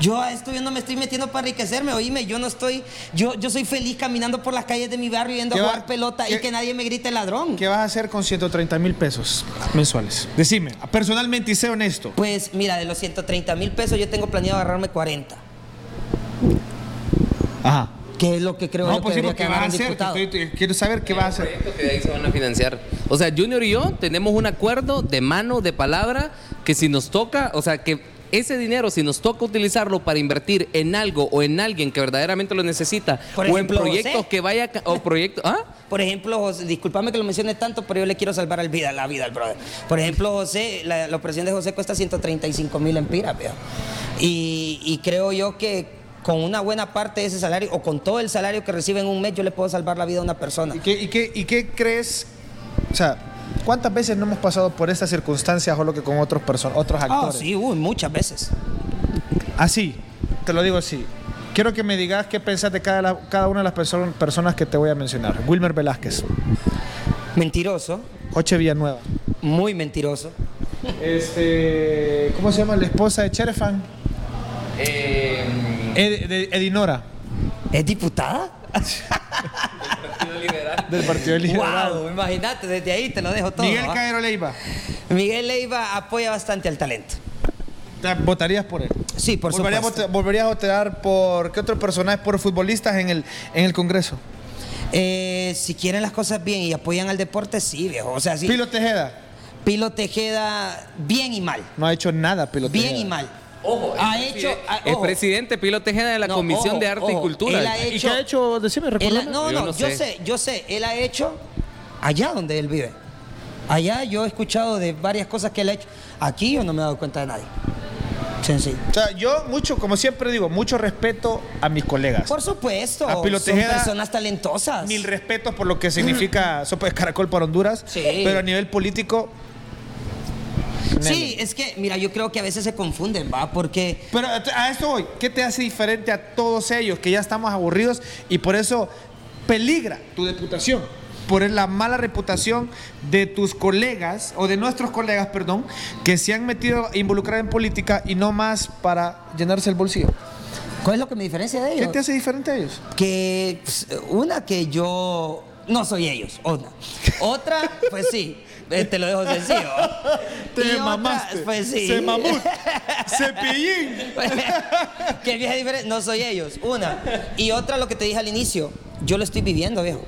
Yo a esto yo no me estoy metiendo para enriquecerme, oíme, yo no estoy, yo, yo soy feliz caminando por las calles de mi barrio yendo a ¿Qué va- jugar pelota y qué- que nadie me grite ladrón. ¿Qué vas a hacer con 130 mil pesos mensuales? Decime, personalmente y sé honesto. Pues mira, de los 130 mil pesos yo tengo planeado agarrarme 40, Ajá. que es lo que creo No, yo pues que sí, debería vas a hacer. estoy- te- quiero saber qué vas a hacer. que de ahí se van a financiar. O sea, Junior y yo tenemos un acuerdo de mano, de palabra, que si nos toca, o sea, que ese dinero, si nos toca utilizarlo para invertir en algo o en alguien que verdaderamente lo necesita, Por o ejemplo, en proyectos José. que vaya, o proyectos, ¿ah? Por ejemplo, José, discúlpame que lo mencione tanto, pero yo le quiero salvar el vida, la vida al brother. Por ejemplo, José, la, la operación de José cuesta 135 mil empiras, veo. Y, y creo yo que con una buena parte de ese salario, o con todo el salario que recibe en un mes, yo le puedo salvar la vida a una persona. ¿Y qué, y qué- y qué crees? O sea, ¿cuántas veces no hemos pasado por estas circunstancias o lo que con otros person- otros Ah, actores? sí, uy, muchas veces. Así, te lo digo así. Quiero que me digas qué pensás de cada, la- cada una de las perso- personas que te voy a mencionar. Wilmer Velázquez, Mentiroso, Joche Villanueva. muy mentiroso. Este, ¿Cómo se llama? La esposa de Cherefan. Eh, Ed- Edinora, ¿Es diputada? Partido Liberal. del Partido Liberal. Wow, imagínate, desde ahí te lo dejo todo. Miguel. Caero Leiva. Miguel Leiva apoya bastante al talento. ¿Votarías por él? Sí, por ¿Volverías, supuesto. ¿Volverías a votar por qué otro personaje? Por futbolistas en el, en el Congreso. Eh, si quieren las cosas bien y apoyan al deporte, sí, viejo. O sea, sí. Pilo Tejeda. Pilo Tejeda, bien y mal. No ha hecho nada, Pilo Bien y mal. Ojo, es ha hecho. ah, es ojo. presidente Pilo Tejeda de la No, Comisión ojo, de Arte y ojo. Cultura. Él ha ¿Y hecho- qué ha hecho? Decime, Él ha- no, Yo no, no yo sé. sé, yo sé. Él ha hecho allá donde él vive. Allá yo he escuchado de varias cosas que él ha hecho. Aquí yo no me he dado cuenta de nadie. Sencillo. O sea, yo mucho, como siempre digo, mucho respeto a mis colegas. Por supuesto. A Pilo son personas talentosas. Mil respetos por lo que significa sopa de caracol para Honduras. Sí. Pero a nivel político. Sí, es que, mira, yo creo que a veces se confunden, ¿va? Porque Pero a esto voy. ¿Qué te hace diferente a todos ellos que ya estamos aburridos y por eso peligra tu reputación? Por la mala reputación de tus colegas, o de nuestros colegas, perdón, que se han metido a involucrar en política y no más para llenarse el bolsillo. ¿cuál es lo que me diferencia de ¿Qué ellos? te hace diferente a ellos? que pues, una que yo no soy ellos, una. Otra, pues sí, te lo dejo sencillo. Te Y otra, mamaste. pues sí. Se mamut. Cepillín. que vieja diferente, no soy ellos, una. Y otra, lo que te dije al inicio, yo lo estoy viviendo, viejo.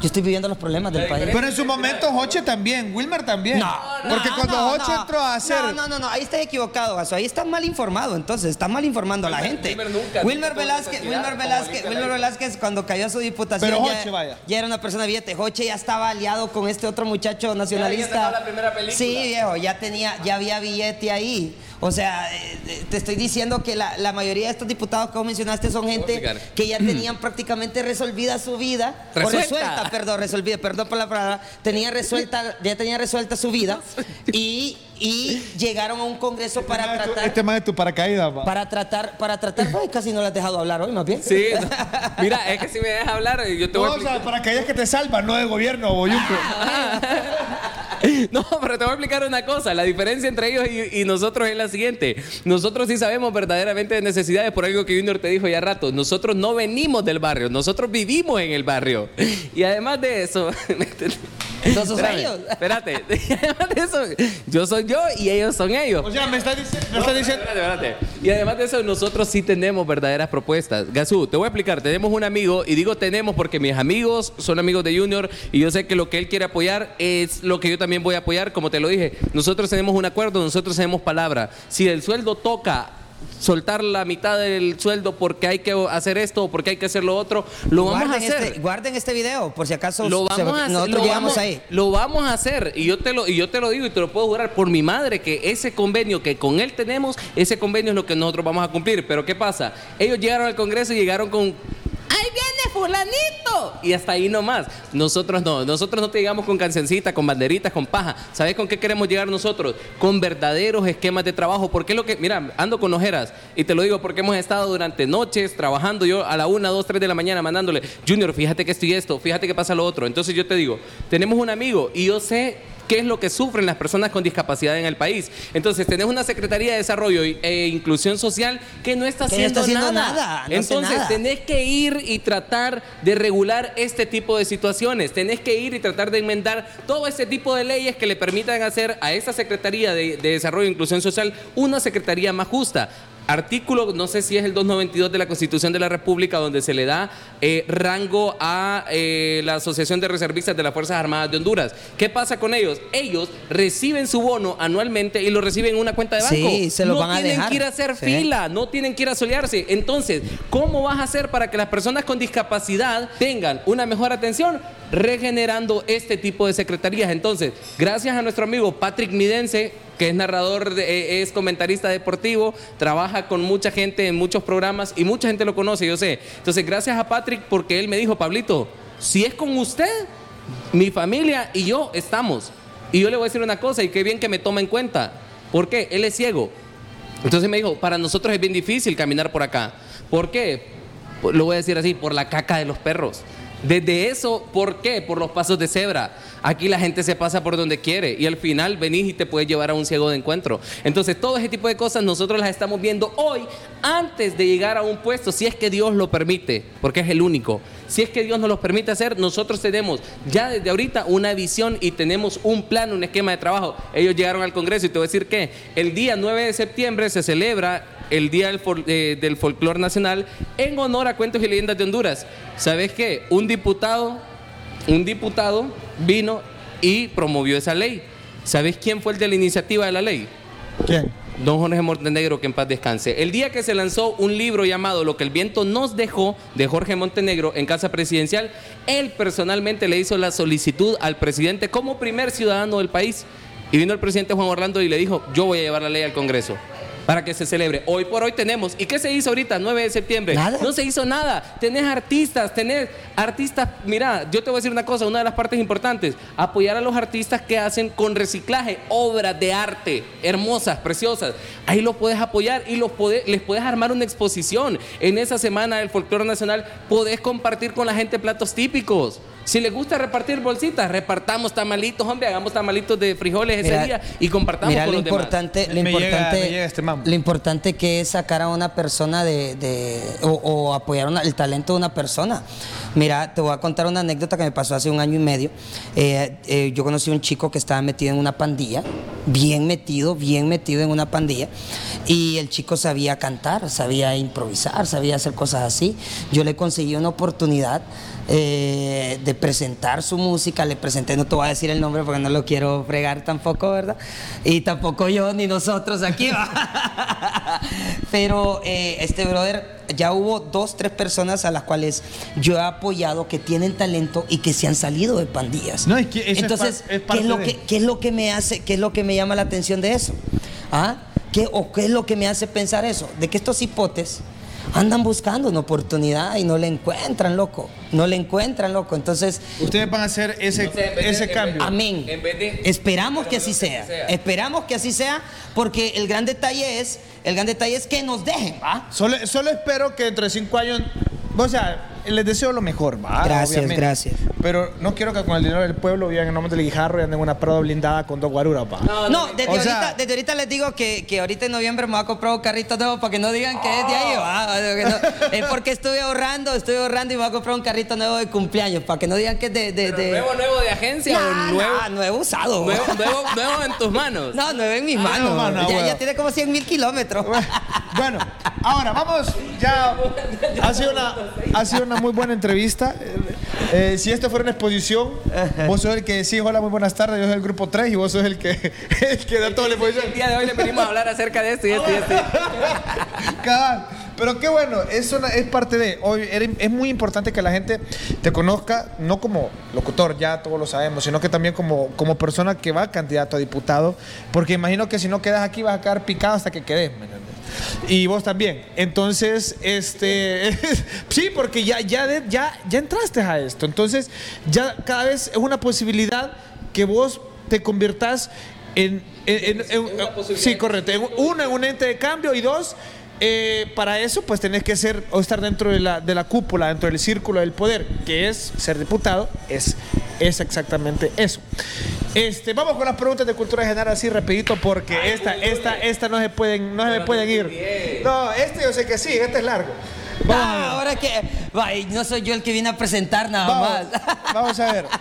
Yo estoy viviendo los problemas del país. Pero en su momento Hoche también, Wilmer también. No, Porque no, cuando no, Hoche no. entró a hacer. No, no, no, no, ahí estás equivocado, Gaso. Ahí estás mal informado, entonces, estás mal informando a la gente. Wilmer nunca Wilmer Velázquez, Wilmer Velázquez, Wilmer Velázquez, cuando cayó a su diputación. Pero ya, vaya. ya era una persona billete. Hoche ya estaba aliado con este otro muchacho Ya nacionalista. había sacado la primera película. Sí, viejo, ya tenía, ya había billete ahí. O sea, eh, te estoy diciendo que la, la mayoría de estos diputados que vos mencionaste son gente que ya tenían prácticamente resolvida su vida. O Resuelta. resuelta, perdón, resolvida, perdón por la palabra. Tenía resuelta, ya tenía resuelta su vida y, y llegaron a un congreso para tratar. Este más de tu paracaídas. Para tratar, para tratar, ay, casi no le has dejado hablar hoy, más bien. Sí, no. mira, es que si me dejas hablar, yo te voy a No, o sea, explicar. paracaídas que te salvan, no de gobierno, boyuco. No, pero te voy a explicar una cosa. La diferencia entre ellos y, y nosotros es la siguiente. Nosotros sí sabemos verdaderamente de necesidades por algo que Junior te dijo ya rato. Nosotros no venimos del barrio, nosotros vivimos en el barrio. Y además de eso. No sos Espérame, ellos. Espérate. Además de eso, yo soy yo y ellos son ellos. O sea, me dici- me está diciendo. Espérate, espérate. Y además de eso, nosotros sí tenemos verdaderas propuestas. Gazú, te voy a explicar. Tenemos un amigo, y digo tenemos porque mis amigos son amigos de Junior, y yo sé que lo que él quiere apoyar es lo que yo también voy a apoyar. Como te lo dije, nosotros tenemos un acuerdo, nosotros tenemos palabra. Si el sueldo toca soltar la mitad del sueldo porque hay que hacer esto o porque hay que hacer lo otro, lo vamos a guarden, hacer. Este, guarden este video, por si acaso Lo se- vamos a hacer, nosotros lo llegamos vamos- ahí. Lo vamos a hacer y yo te lo y yo te lo digo y te lo puedo jurar por mi madre que ese convenio que con él tenemos, ese convenio es lo que nosotros vamos a cumplir. Pero ¿qué pasa? Ellos llegaron al Congreso y llegaron con ¡Ahí viene fulanito! Y hasta ahí nomás. Nosotros no. Nosotros no te llegamos con cancioncitas, con banderitas, con paja. ¿Sabes con qué queremos llegar nosotros? Con verdaderos esquemas de trabajo. Porque es lo que... Mira, ando con ojeras. Y te lo digo porque hemos estado durante noches trabajando. Yo a la una, dos, tres de la mañana mandándole, Junior, fíjate que esto y esto. Fíjate que pasa lo otro. Entonces yo te digo, tenemos un amigo y yo sé qué es lo que sufren las personas con discapacidad en el país. Entonces, tenés una Secretaría de Desarrollo e Inclusión Social que no está Que no haciendo, está haciendo nada. nada, no hace Entonces, nada. tenés que ir y tratar de regular este tipo de situaciones. Tenés que ir y tratar de enmendar todo este tipo de leyes que le permitan hacer a esta Secretaría de, de Desarrollo e Inclusión Social una secretaría más justa. Artículo, no sé si es el 292 de la Constitución de la República, donde se le da eh, rango a eh, la Asociación de Reservistas de las Fuerzas Armadas de Honduras. ¿Qué pasa con ellos? Ellos reciben su bono anualmente y lo reciben en una cuenta de banco. Sí, se lo no van a tienen dejar. que ir a hacer Sí. fila, no tienen que ir a solearse. Entonces, ¿cómo vas a hacer para que las personas con discapacidad tengan una mejor atención? Regenerando este tipo de secretarías. Entonces, gracias a nuestro amigo Patrick Midense, que es narrador, eh, es comentarista deportivo, trabaja con mucha gente en muchos programas y mucha gente lo conoce, yo sé. Entonces, gracias a Patrick porque él me dijo, Pablito, si es con usted, mi familia y yo estamos. Y yo le voy a decir una cosa y qué bien que me toma en cuenta. ¿Por qué? Él es ciego. Entonces me dijo, para nosotros es bien difícil caminar por acá. ¿Por qué? Lo voy a decir así, por la caca de los perros. Desde eso, ¿por qué? Por los pasos de cebra. Aquí la gente se pasa por donde quiere y al final venís y te puedes llevar a un ciego de encuentro. Entonces, todo ese tipo de cosas nosotros las estamos viendo hoy antes de llegar a un puesto, si es que Dios lo permite, porque es el único. Si es que Dios nos lo permite hacer, nosotros tenemos ya desde ahorita una visión y tenemos un plan, un esquema de trabajo. Ellos llegaron al Congreso y te voy a decir que el día 9 de septiembre se celebra el Día del, Fol- eh, del Folclor Nacional en honor a Cuentos y Leyendas de Honduras. ¿Sabes qué? Un diputado, un diputado vino y promovió esa ley. ¿Sabes quién fue el de la iniciativa de la ley? ¿Quién? Don Jorge Montenegro, que en paz descanse. El día que se lanzó un libro llamado Lo que el viento nos dejó, de Jorge Montenegro, en Casa Presidencial, él personalmente le hizo la solicitud al presidente como primer ciudadano del país. Y vino el presidente Juan Orlando y le dijo, yo voy a llevar la ley al Congreso para que se celebre. Hoy por hoy tenemos. ¿Y qué se hizo ahorita, 9 de septiembre? Nada. No se hizo nada. Tenés artistas, tenés artistas. Mira, yo te voy a decir una cosa, una de las partes importantes, apoyar a los artistas que hacen con reciclaje obras de arte hermosas, preciosas. Ahí los puedes apoyar y los podés- les puedes armar una exposición. En esa semana del folclore nacional podés compartir con la gente platos típicos. Si les gusta repartir bolsitas, repartamos tamalitos, hombre, hagamos tamalitos de frijoles ese Mira, día y compartamos Mira con lo los demás. importante, lo Me llega- importante, me llega este lo importante que es sacar a una persona de, de- o, o apoyar una- el talento de una persona. Mira, te voy a contar una anécdota que me pasó hace un año y medio. Eh, eh, yo conocí a un chico que estaba metido en una pandilla, bien metido, bien metido en una pandilla, y el chico sabía cantar, sabía improvisar, sabía hacer cosas así. Yo le conseguí una oportunidad eh, de presentar su música, le presenté, no te voy a decir el nombre porque no lo quiero fregar tampoco, ¿verdad? Y tampoco yo ni nosotros aquí. ¿va? Pero eh, este brother, ya hubo dos, tres personas a las cuales yo he apoyado que tienen talento y que se han salido de pandillas. No, es que es Entonces, es ¿qué, es lo de- que, ¿qué es lo que me hace, qué es lo que me llama la atención de eso? ¿Ah? ¿Qué, ¿O qué es lo que me hace pensar eso? De que estos hipotes andan buscando una oportunidad y no le encuentran, loco. No le encuentran, loco. Entonces, Ustedes van a hacer ese, No sé, de- ese vez- cambio. amén. En vez de- Esperamos que así sea. sea. Esperamos que así sea, porque el gran detalle es, el gran detalle es que nos dejen, ¿va? Solo, solo espero que dentro de cinco años, o sea, les deseo lo mejor, ¿va? Gracias, Obviamente. gracias. pero no quiero que con el dinero del pueblo vivan en nombre del guijarro y anden en una prado blindada con dos guaruras, pa. No, desde, O sea- ahorita, desde ahorita les digo que, que ahorita en noviembre me voy a comprar un carrito nuevo para que no digan que es de ahí. ¿va? Es porque estoy ahorrando, estoy ahorrando y me voy a comprar un carrito nuevo de cumpleaños para que no digan que es de. de, de- ¿Nuevo, nuevo de agencia o Nah, nuevo, nah, nuevo usado. nuevo, nuevo, nuevo en tus manos? No, nuevo en mis Ah, manos. no, mano, ya, ya tiene como 100 mil kilómetros. Bueno, ahora vamos, ya ha sido una, ha sido una muy buena entrevista. Eh, eh, si esto fuera una exposición, vos sos el que decís hola, muy buenas tardes, yo soy el grupo 3 y vos sos el que, el que da toda la exposición. El día de hoy le venimos a hablar acerca de esto y esto y esto. Cabal. Pero qué bueno, es, una- es parte de. Hoy es muy importante que la gente te conozca, no como locutor, ya todos lo sabemos, sino que también como, como persona que va candidato a diputado, porque imagino que si no quedas aquí vas a quedar picado hasta que quedes. ¿me entiendes? Y vos también. Entonces, este. sí, porque ya, ya, de- ya, ya entraste a esto. Entonces, ya cada vez es una posibilidad que vos te conviertas en. en- en- en- sí, correcto. En, uno, en un ente de cambio y dos. Eh, para eso, pues tenés que ser o estar dentro de la, de la cúpula, dentro del círculo del poder, que es ser diputado, es, es exactamente eso. Este, vamos con las preguntas de cultura general así rapidito, porque esta, esta, esta no se pueden, no se me pueden ir. No, este yo sé que sí, este es largo. Vamos. Ah, ahora que. No soy yo el que viene a presentar nada vamos, más. vamos a ver.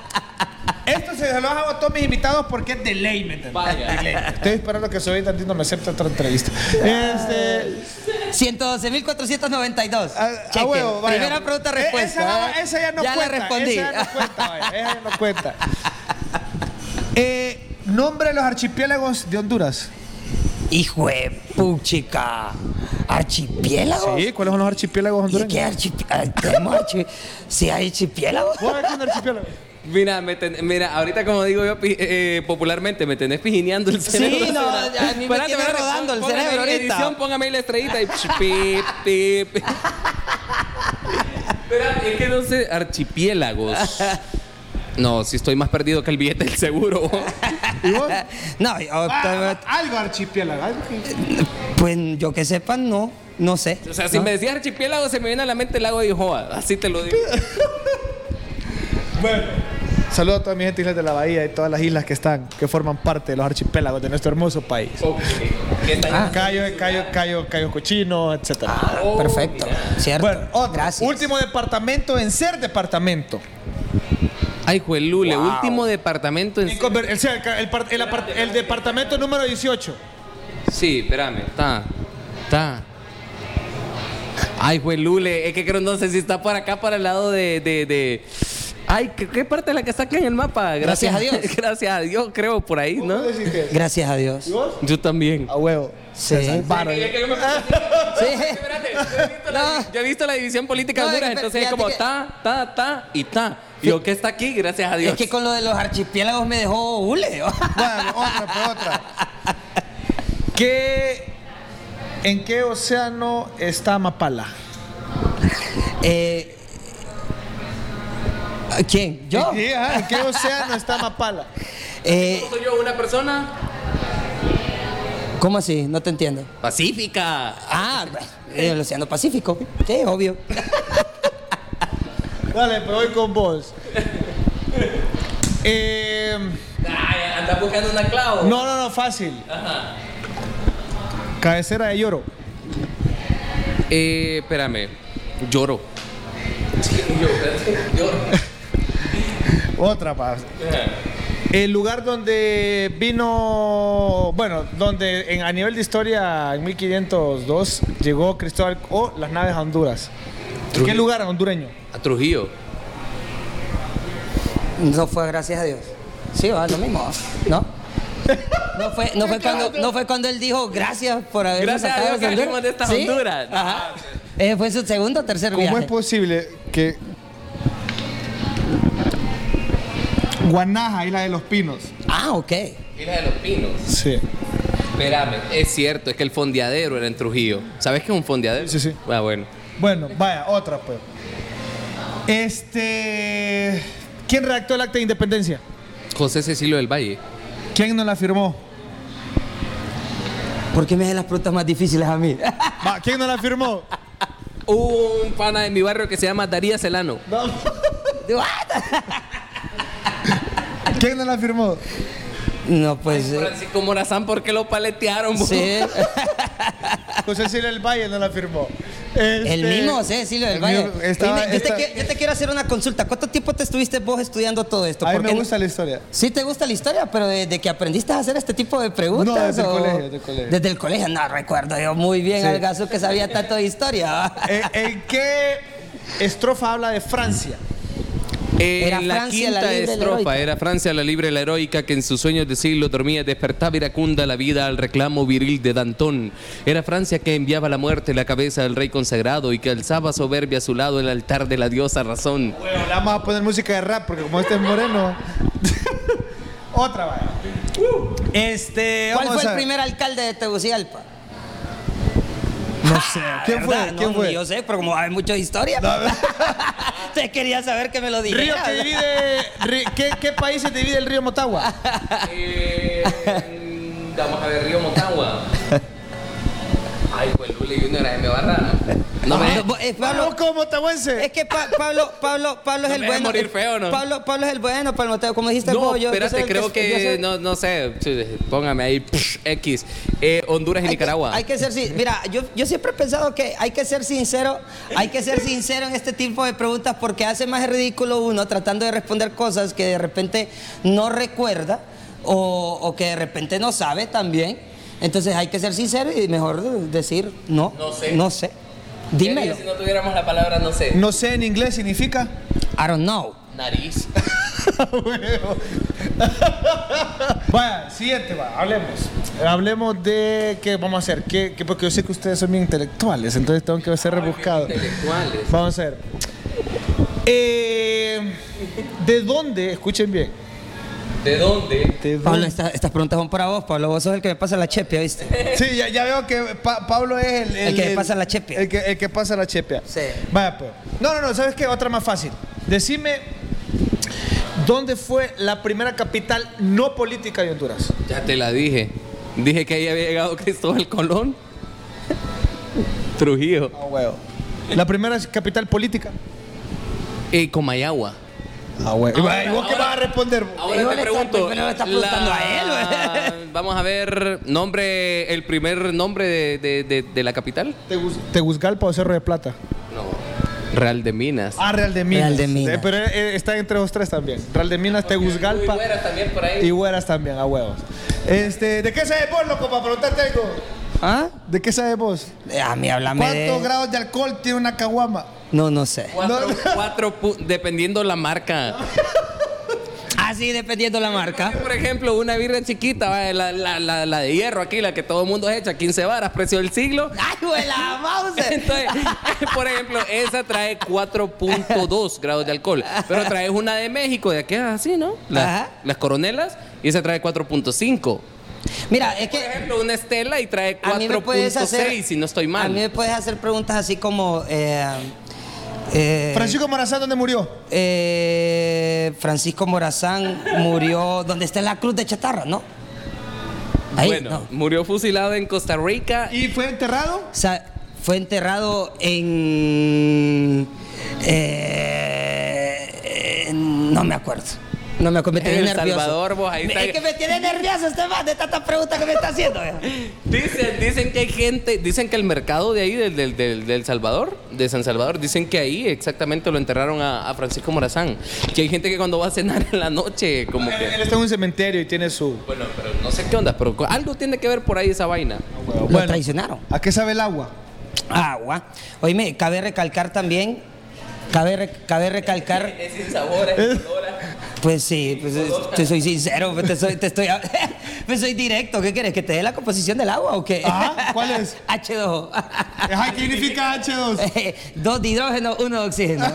Esto se lo hago a todos mis invitados porque es de ley, ¿me entiendes? Vaya. De ley. Estoy esperando que soy tantito me acepte otra entrevista. Este, 112.492. A, a Cheque. huevo, vaya. Primera pregunta Eh, respuesta. Esa, ¿eh? esa ya no ya cuenta. la respondí. Esa ya no cuenta, vaya, esa ya no cuenta. Eh, nombre de los archipiélagos de Honduras. Hijo de puchica. ¿Archipiélagos? Sí, ¿cuáles son los archipiélagos ¿Y hondureños? qué archipiélagos? ¿Tenemos archi... ¿Sí hay archipiélagos? ¿Vos sabés qué es un archipiélago? Mira, me ten- mira, ahorita como digo yo pi- eh, popularmente, me tenés pijineando el Sí, cerebro. no, ya a mí me tiene rodando el cerebro ahorita. edición, póngame ahí la estrellita y pip, pip, pip. Espera, es que no sé, archipiélagos. No, si estoy más perdido que el billete del seguro. ¿Y vos? No, yo- Ah, algo archipiélago. Algo que... pues yo que sepa, no. No sé. O sea, si ¿No? me decías archipiélago, se me viene a la mente el lago de Ijoa. Así te lo digo. Bueno. Saludos a toda mi gente islas de la bahía y todas las islas que están, que forman parte de los archipiélagos de nuestro hermoso país. Ok. ¿Qué tal? Cayo, Cayo, Cayo, Cayo Cochino, etc. Oh, Perfecto. ¿Cierto? Bueno, otro. Gracias. Último departamento en ser departamento. Ay, Juelule, último departamento en... Conver- el, el- el par- el apart- el departamento número 18. Sí, espérame. Está. Está. Ay, Juelule, es que creo, no sé si está por acá, para el lado de... de, de- Ay, ¿qué, qué parte es la que está acá en el mapa? Gracias a Dios. Gracias a Dios, creo, por ahí, ¿no? Gracias a Dios. Yo también. A huevo. Sí. Sí. Yo he visto la- No. yo he visto la división política de No, Honduras, entonces es como que- ta, ta, ta y ta. Yo que está aquí, gracias a Dios. Es que con lo de los archipiélagos me dejó hule. Bueno, otra, pues otra. ¿Qué, ¿En qué océano está Mapala? Eh, ¿Quién? ¿Yo? Sí, ajá, ¿En qué océano está Mapala? Eh, ¿Soy yo una persona? ¿Cómo así? No te entiendo. Pacífica. Ah, el Océano Pacífico. Sí, obvio. Dale, pues voy con vos. Eh, anda buscando una clavo. no, no, no, fácil. Cabecera de lloro. Eh, espérame. Lloro. Lloro. Otra más. El lugar donde vino, bueno, donde en, a nivel de historia en 1502 llegó Cristóbal o las naves a Honduras. ¿Qué lugar hondureño? A Trujillo. No fue gracias a Dios. Sí, va, lo mismo. ¿No? No fue, no fue, cuando, no fue cuando él dijo gracias por haber Gracias a Dios de esta Honduras. Ajá. Eh, fue su segundo o tercer ¿Cómo viaje. es posible que Guanaja, Isla de los Pinos? Ah, ok. Isla de los Pinos. Sí. Espérame, es cierto, es que el fondeadero era en Trujillo. ¿Sabes qué es un fondeadero? Sí, sí. Ah, bueno. Bueno, vaya, otra pues. Este. ¿Quién redactó el acta de independencia? José Cecilio del Valle. ¿Quién no la firmó? ¿Por qué me hacen las preguntas más difíciles a mí? Va, ¿Quién no la firmó? Un pana de mi barrio que se llama Darías Celano. What? ¿Quién no la firmó? No, pues. eh, Francisco Morazán, ¿por qué lo paletearon? sí. José Silvio del Valle no la firmó. El Este, mismo, sí, Silvio del el Valle. estaba- Dime, yo, te, yo quiero hacer una consulta. ¿Cuánto tiempo te estuviste vos estudiando todo esto? A mí Porque me gusta la historia. Sí te gusta la historia, pero desde que aprendiste a hacer este tipo de preguntas. No, desde el o- colegio, desde el colegio. Desde el colegio, no recuerdo yo muy bien Sí. al gaso que sabía tanto de historia. ¿En, en qué estrofa habla de Francia? En Era la Francia la quinta libre, la estrofa heroica. era Francia la libre, la heroica, que en sus sueños de siglo dormía, despertaba iracunda la vida al reclamo viril de Dantón. Era Francia que enviaba la muerte la cabeza del rey consagrado y que alzaba soberbia a su lado el altar de la diosa razón. Bueno, le vamos a poner música de rap porque como este es moreno. Otra vaya. Este, ¿Cuál vamos fue a- el primer alcalde de Tegucigalpa? No sé. ¿Quién fue? ¿Quién No, fue? Yo sé, pero como hay mucha historia. Te quería saber que me lo Río dijeras. que divide. ri- ¿qué, ¿Qué países divide el río Motagua? Eh, vamos a ver, Río Motagua. Ay, pues Luli Junior, me barra. No me... Ah, eh, Pablo, Vamos como motahuense. es que Pa- Pablo, Pablo, Pablo es No el bueno. morir feo, ¿no? Pablo, Pablo es el bueno, Pablo, como dijiste No, vos, yo- yo espérate, el creo yo que, soy- no, no sé, póngame ahí, psh, X. Eh, Honduras y Hay que- Nicaragua. Hay que ser, sin- mira, yo, yo siempre he pensado que hay que ser sincero, hay que ser sincero en este tipo de preguntas porque hace más ridículo uno tratando de responder cosas que de repente no recuerda o, o que de repente no sabe también. Entonces hay que ser sincero y mejor decir no, No sé. no sé. ¿Qué Dímelo. Si no tuviéramos la palabra, no sé. No sé en inglés significa. I don't know. Nariz. Vaya, siguiente, va, hablemos. Hablemos de qué vamos a hacer. ¿Qué, qué- porque yo sé que ustedes son bien intelectuales, entonces tengo que ser rebuscado. Intelectuales. Vamos a ver. Eh, ¿De dónde? Escuchen bien. ¿De dónde? ¿De Pablo, esta- estas preguntas son para vos, Pablo. Vos sos el que me pasa la chepia, ¿viste? Sí, ya, ya veo que Pa- Pablo es el, El que pasa la chepia. El que, el que pasa la chepia. Sí. Vaya, pues. No, no, no, ¿sabes qué? Otra más fácil. Decime, ¿dónde fue la primera capital no política de Honduras? Ya te la dije. Dije que ahí había llegado Cristóbal Colón. Trujillo. Ah, huevo. La primera capital política. Y Comayagua. Ah, huevo. ¿Y vos qué vas a responder? Ahora Hijo, te le está- pregunto. le está preguntando a él. Vamos a ver, nombre, el primer nombre de, de- de- de la capital. ¿Tegucigalpa o Cerro de Plata? No. Real de Minas. Ah, Real de Minas. Real de Minas. Eh, pero eh, está entre los tres también. Real de Minas, Tegucigalpa. Muy buena también por ahí. Y Hueras también, a huevos. Este, ¿De qué sabes vos, loco, para preguntarte algo? ¿Ah? ¿De qué sabes vos? A mí háblame ¿Cuántos de... grados de alcohol tiene una caguama? No, no sé. Cuatro, No. cuatro pu- dependiendo la marca. Así dependiendo la marca. Por ejemplo, una birra chiquita, va, la, la- la- la de hierro aquí, la que todo el mundo echa, 15 varas, precio del siglo. ¡Ay, la mouse! Entonces, por ejemplo, esa trae 4.2 grados de alcohol. Pero traes una de México, de aquí así, ¿no? La- Ajá. las coronelas, y esa trae 4.5. Mira, es Por que... ejemplo, una Estela y trae A mí me puedes hacer... 4.6, si no estoy A mí mal. me puedes hacer preguntas así como... eh, eh, Francisco Morazán, ¿dónde murió? eh, Francisco Morazán murió donde está la cruz de chatarra, ¿no? Ahí, bueno, no. murió fusilado en Costa Rica. ¿Y fue enterrado? O sea, fue enterrado en... eh, en- no me acuerdo. No me me tiene En El nervioso. Salvador, vos, ahí está. Es que me tiene nervioso este man de tantas preguntas que me está haciendo. Dicen, dicen que hay gente, dicen que el mercado de ahí, del, del, del- del Salvador, de San Salvador, dicen que ahí exactamente lo enterraron a, a Francisco Morazán. Que hay gente que cuando va a cenar en la noche, como Él que. está en un cementerio y tiene su... Bueno, pero no sé qué onda, pero algo tiene que ver por ahí esa vaina. Lo traicionaron. ¿A qué sabe el agua? Agua. Oíme, cabe recalcar también, cabe, re- cabe recalcar, Es sin sabor, es. Pues sí, pues es- te soy sincero, pues te soy, te estoy, pues soy directo. ¿Qué quieres? ¿Que te dé la composición del agua o qué? Ajá, ¿cuál es? H2O. Ajá, ¿Qué significa H2? Dos de hidrógeno, uno de oxígeno.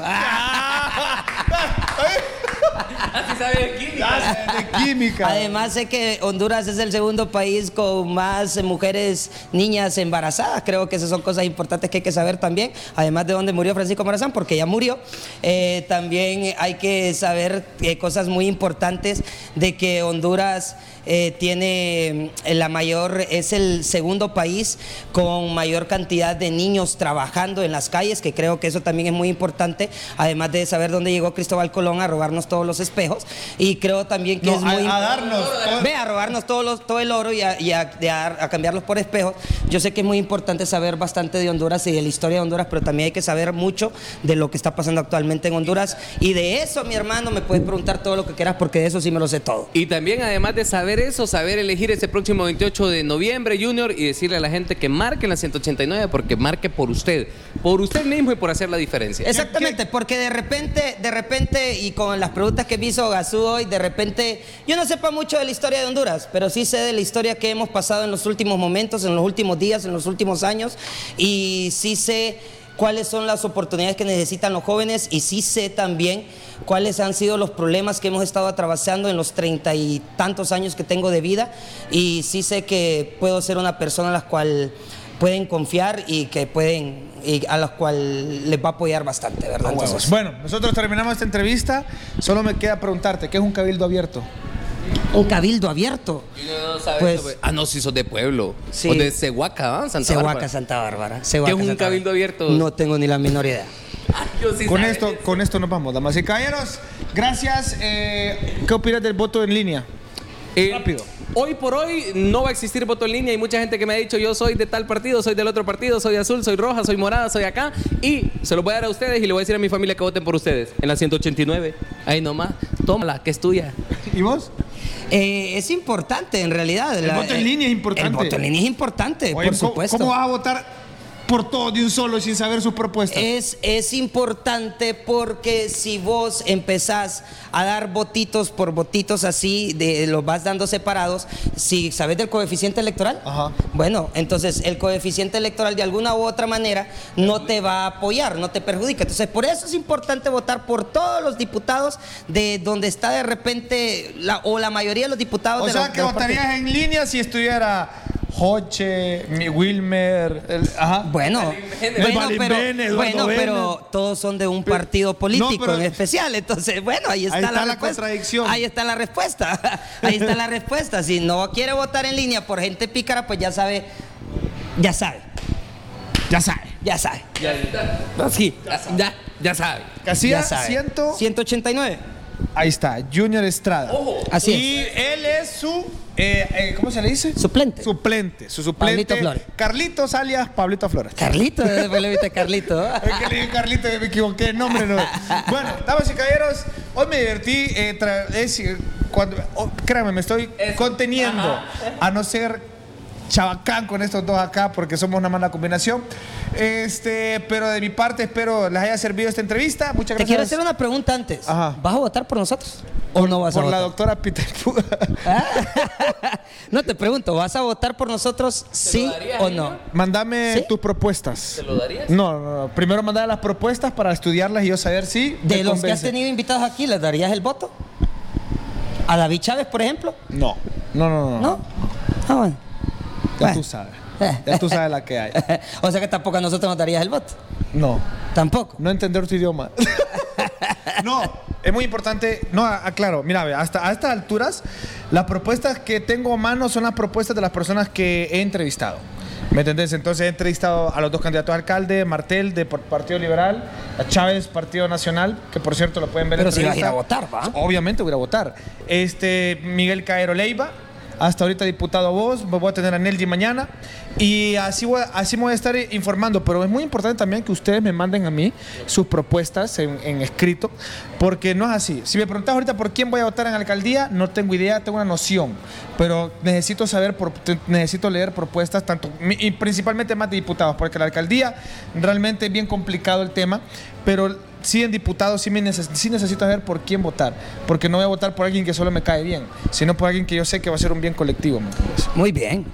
Así sabe aquí. de química. Además sé que Honduras es el segundo país con más mujeres, niñas embarazadas. Creo que esas son cosas importantes que hay que saber también. Además de dónde murió Francisco Morazán, porque ya murió. Eh, también hay que saber eh, cosas muy importantes de que Honduras eh, tiene eh, la mayor, es el segundo país con mayor cantidad de niños trabajando en las calles, que creo que eso también es muy importante. Además de saber dónde llegó Cristóbal Colón a robarnos todo todos los espejos. Y creo también que No, es a- muy a darnos Ve, a robarnos todos los, todo el oro y, a, y a- de a- a cambiarlos por espejos. Yo sé que es muy importante saber bastante de Honduras y de la historia de Honduras, pero también hay que saber mucho de lo que está pasando actualmente en Honduras. Y de eso, mi hermano, me puedes preguntar todo lo que quieras porque de eso sí me lo sé todo. Y también, además de saber eso, saber elegir ese próximo 28 de noviembre, Junior, y decirle a la gente que marque en la 189 porque marque por usted, por usted mismo y por hacer la diferencia. Exactamente, porque de repente, de repente, y con las preguntas que me hizo Gazú hoy, de repente, yo no sepa mucho de la historia de Honduras, pero sí sé de la historia que hemos pasado en los últimos momentos, en los últimos días, en los últimos años, y sí sé cuáles son las oportunidades que necesitan los jóvenes, y sí sé también cuáles han sido los problemas que hemos estado atravesando en los treinta y tantos años que tengo de vida, y sí sé que puedo ser una persona a la cual pueden confiar y que pueden y a las cuales les va a apoyar bastante, ¿verdad? Entonces, Bueno, nosotros terminamos esta entrevista. Solo me queda preguntarte, ¿qué es un cabildo abierto? Un cabildo abierto. Junior no sabe Pues- eso, ah, no, si sos de pueblo. Sí. O de Cehuaca, ¿va? Santa Cehuaca, Bárbara. Santa Bárbara. ¿Qué es un Santa cabildo Bárbara. abierto? No tengo ni la menor idea. Yo sí Con esto, con esto nos vamos, damas y caballeros. Gracias. Eh, ¿Qué opinas del voto en línea? Eh, Rápido. Hoy por hoy no va a existir voto en línea. Hay mucha gente que me ha dicho yo soy de tal partido, soy del otro partido, soy azul, soy roja, soy morada, soy acá. Y se lo voy a dar a ustedes y le voy a decir a mi familia que voten por ustedes. En la 189. Ahí nomás. Tómala, que es tuya. ¿Y vos? Eh, es importante, en realidad. El voto en línea es importante. El voto en línea es importante, Oye, por ¿cómo- supuesto. ¿Cómo vas a votar por todo de un solo sin saber sus propuestas? Es, es importante porque si vos empezás a dar votitos por votitos así, de, los vas dando separados, si sabes del coeficiente electoral, Ajá. bueno, entonces el coeficiente electoral de alguna u otra manera no te va a apoyar, no te perjudica. Entonces por eso es importante votar por todos los diputados de donde está de repente, la, o la mayoría de los diputados o de sea, los- que votarías en línea si estuviera Joche, mi Wilmer, el- ajá. Bueno, El bueno, pero, bueno, todos son de un partido político pero- en especial. Entonces, bueno, ahí está, Ahí está la contradicción. Ahí está la respuesta. Ahí está la respuesta. Si no quiere votar en línea por gente pícara, pues ya sabe, ya sabe, Ya sabe. ya sabe. Ya, ya. Sí, ya, ya sabe. Casilla ya sabe. 100. 189. Ahí está, Junior Estrada. Así y es. él es su, eh, eh, ¿cómo se le dice? Suplente. Suplente, su suplente. Pablito Flores. Carlitos alias Pablito Flores. Carlito, después le viste a Carlito. Es que le dije Carlito y me equivoqué el nombre. No. Bueno, damas y caballeros, hoy me divertí. eh, es decir, cuando, oh, créanme, me estoy conteniendo a no ser chabacán con estos dos acá porque somos una mala combinación. Este, pero de mi parte espero les haya servido esta entrevista. Muchas Te gracias. quiero hacer una pregunta antes. Ajá. ¿Vas a votar por nosotros? ¿O no vas a por la votar? doctora Peter Puga. ¿Ah? no te pregunto, ¿vas a votar por nosotros sí darías, o no? Mándame ¿Sí? tus propuestas. ¿Te lo darías? No, no, no. Primero mandar las propuestas para estudiarlas y yo saber si. De los que has tenido invitados aquí, ¿les darías el voto? ¿A David Chávez, por ejemplo? No, no, no, no. ¿No? Ah, bueno. Ya Bueno. tú sabes. Ya tú sabes la que hay. o sea que tampoco a nosotros nos darías el voto. No. Tampoco. No entender tu idioma. no, es muy importante. No, aclaro, mira, ve, hasta a estas alturas, las propuestas que tengo a mano son las propuestas de las personas que he entrevistado. ¿Me entendés? Entonces he entrevistado a los dos candidatos a alcalde, Martel de Partido Liberal, a Chávez, Partido Nacional, que por cierto lo pueden ver en Pero si vas a ir a votar, ¿va? Obviamente voy a votar. Este, Miguel Caero Leiva, hasta ahorita diputado vos, voy a tener a Nelji mañana y así voy, así voy a estar informando, pero es muy importante también que ustedes me manden a mí sus propuestas en, escrito, porque no es así. Si me preguntas ahorita por quién voy a votar en alcaldía, no tengo idea, tengo una noción, pero necesito saber, necesito leer propuestas, tanto y principalmente más de diputados, porque la alcaldía realmente es bien complicado el tema, pero sí en diputados sí, me neces- sí necesito saber por quién votar, porque no voy a votar por alguien que solo me cae bien, sino por alguien que yo sé que va a ser un bien colectivo. Muy bien.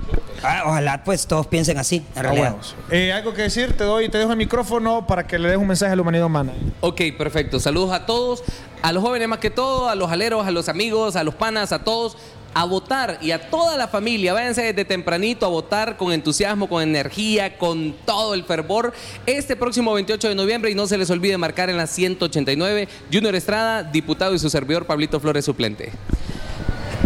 Ah, ojalá pues todos piensen así, en realidad. Eh, algo que decir, te doy, te dejo el micrófono para que le des un mensaje a la humanidad humana. Ok, perfecto. Saludos a todos, a los jóvenes más que todo, a los aleros, a los amigos, a los panas, a todos. A votar y a toda la familia, váyanse desde tempranito a votar con entusiasmo, con energía, con todo el fervor. Este próximo 28 de noviembre y no se les olvide marcar en la 189 Junior Estrada, diputado y su servidor Pablito Flores suplente.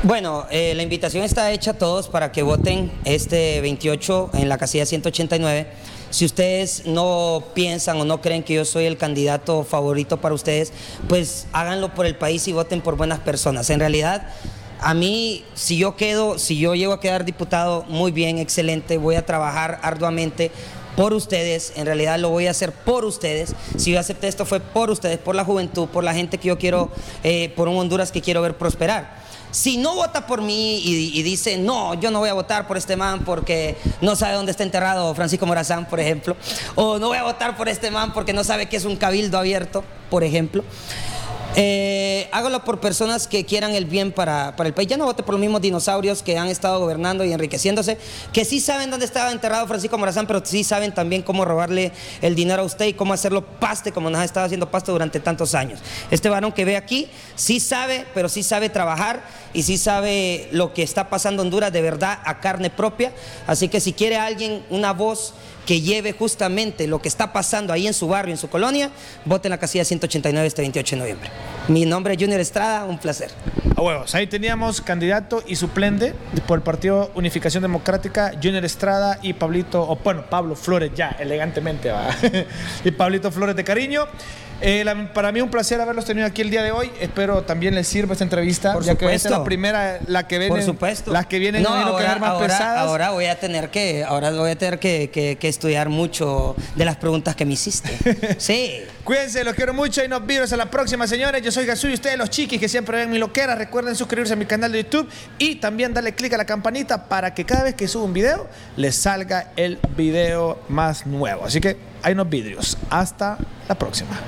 Bueno, eh, la invitación está hecha a todos para que voten este 28 en la casilla 189. Si ustedes no piensan o no creen que yo soy el candidato favorito para ustedes, pues háganlo por el país y voten por buenas personas. En realidad, a mí, si yo quedo, si yo llego a quedar diputado, muy bien, excelente, voy a trabajar arduamente por ustedes, en realidad lo voy a hacer por ustedes. Si yo acepté esto fue por ustedes, por la juventud, por la gente que yo quiero, eh, por un Honduras que quiero ver prosperar. Si no vota por mí y, y, dice, no, yo no voy a votar por este man porque no sabe dónde está enterrado Francisco Morazán, por ejemplo, o no voy a votar por este man porque no sabe que es un cabildo abierto, por ejemplo, eh, hágalo por personas que quieran el bien para, para, el país. Ya no vote por los mismos dinosaurios que han estado gobernando y enriqueciéndose, que sí saben dónde estaba enterrado Francisco Morazán, pero sí saben también cómo robarle el dinero a usted y cómo hacerlo paste como nos ha estado haciendo pasto durante tantos años. Este varón que ve aquí sí sabe, pero sí sabe trabajar y sí sabe lo que está pasando en Honduras de verdad a carne propia. Así que si quiere alguien, una voz que lleve justamente lo que está pasando ahí en su barrio, en su colonia, vote en la casilla 189 este 28 de noviembre. Mi nombre es Junior Estrada, un placer. A huevos, ahí teníamos candidato y suplente por el Partido Unificación Democrática, Junior Estrada y Pablito, o bueno, Pablo Flores, ya, elegantemente va. y Pablito Flores de cariño. Eh, la, para mí un placer haberlos tenido aquí el día de hoy. Espero también les sirva esta entrevista, Por ya supuesto. que esta es la primera, la que viene. Por supuesto. Las que vienen no, ahora, quedar más ahora, pesadas. ahora voy a tener que, ahora voy a tener que, que, que estudiar mucho de las preguntas que me hiciste. sí. Cuídense, los quiero mucho y nos vemos a la próxima, señores. Yo soy Jesús y ustedes los chiquis que siempre ven mi loquera. Recuerden suscribirse a mi canal de YouTube y también darle click a la campanita para que cada vez que suba un video les salga el video más nuevo. Así que hay unos vidrios. Hasta la próxima.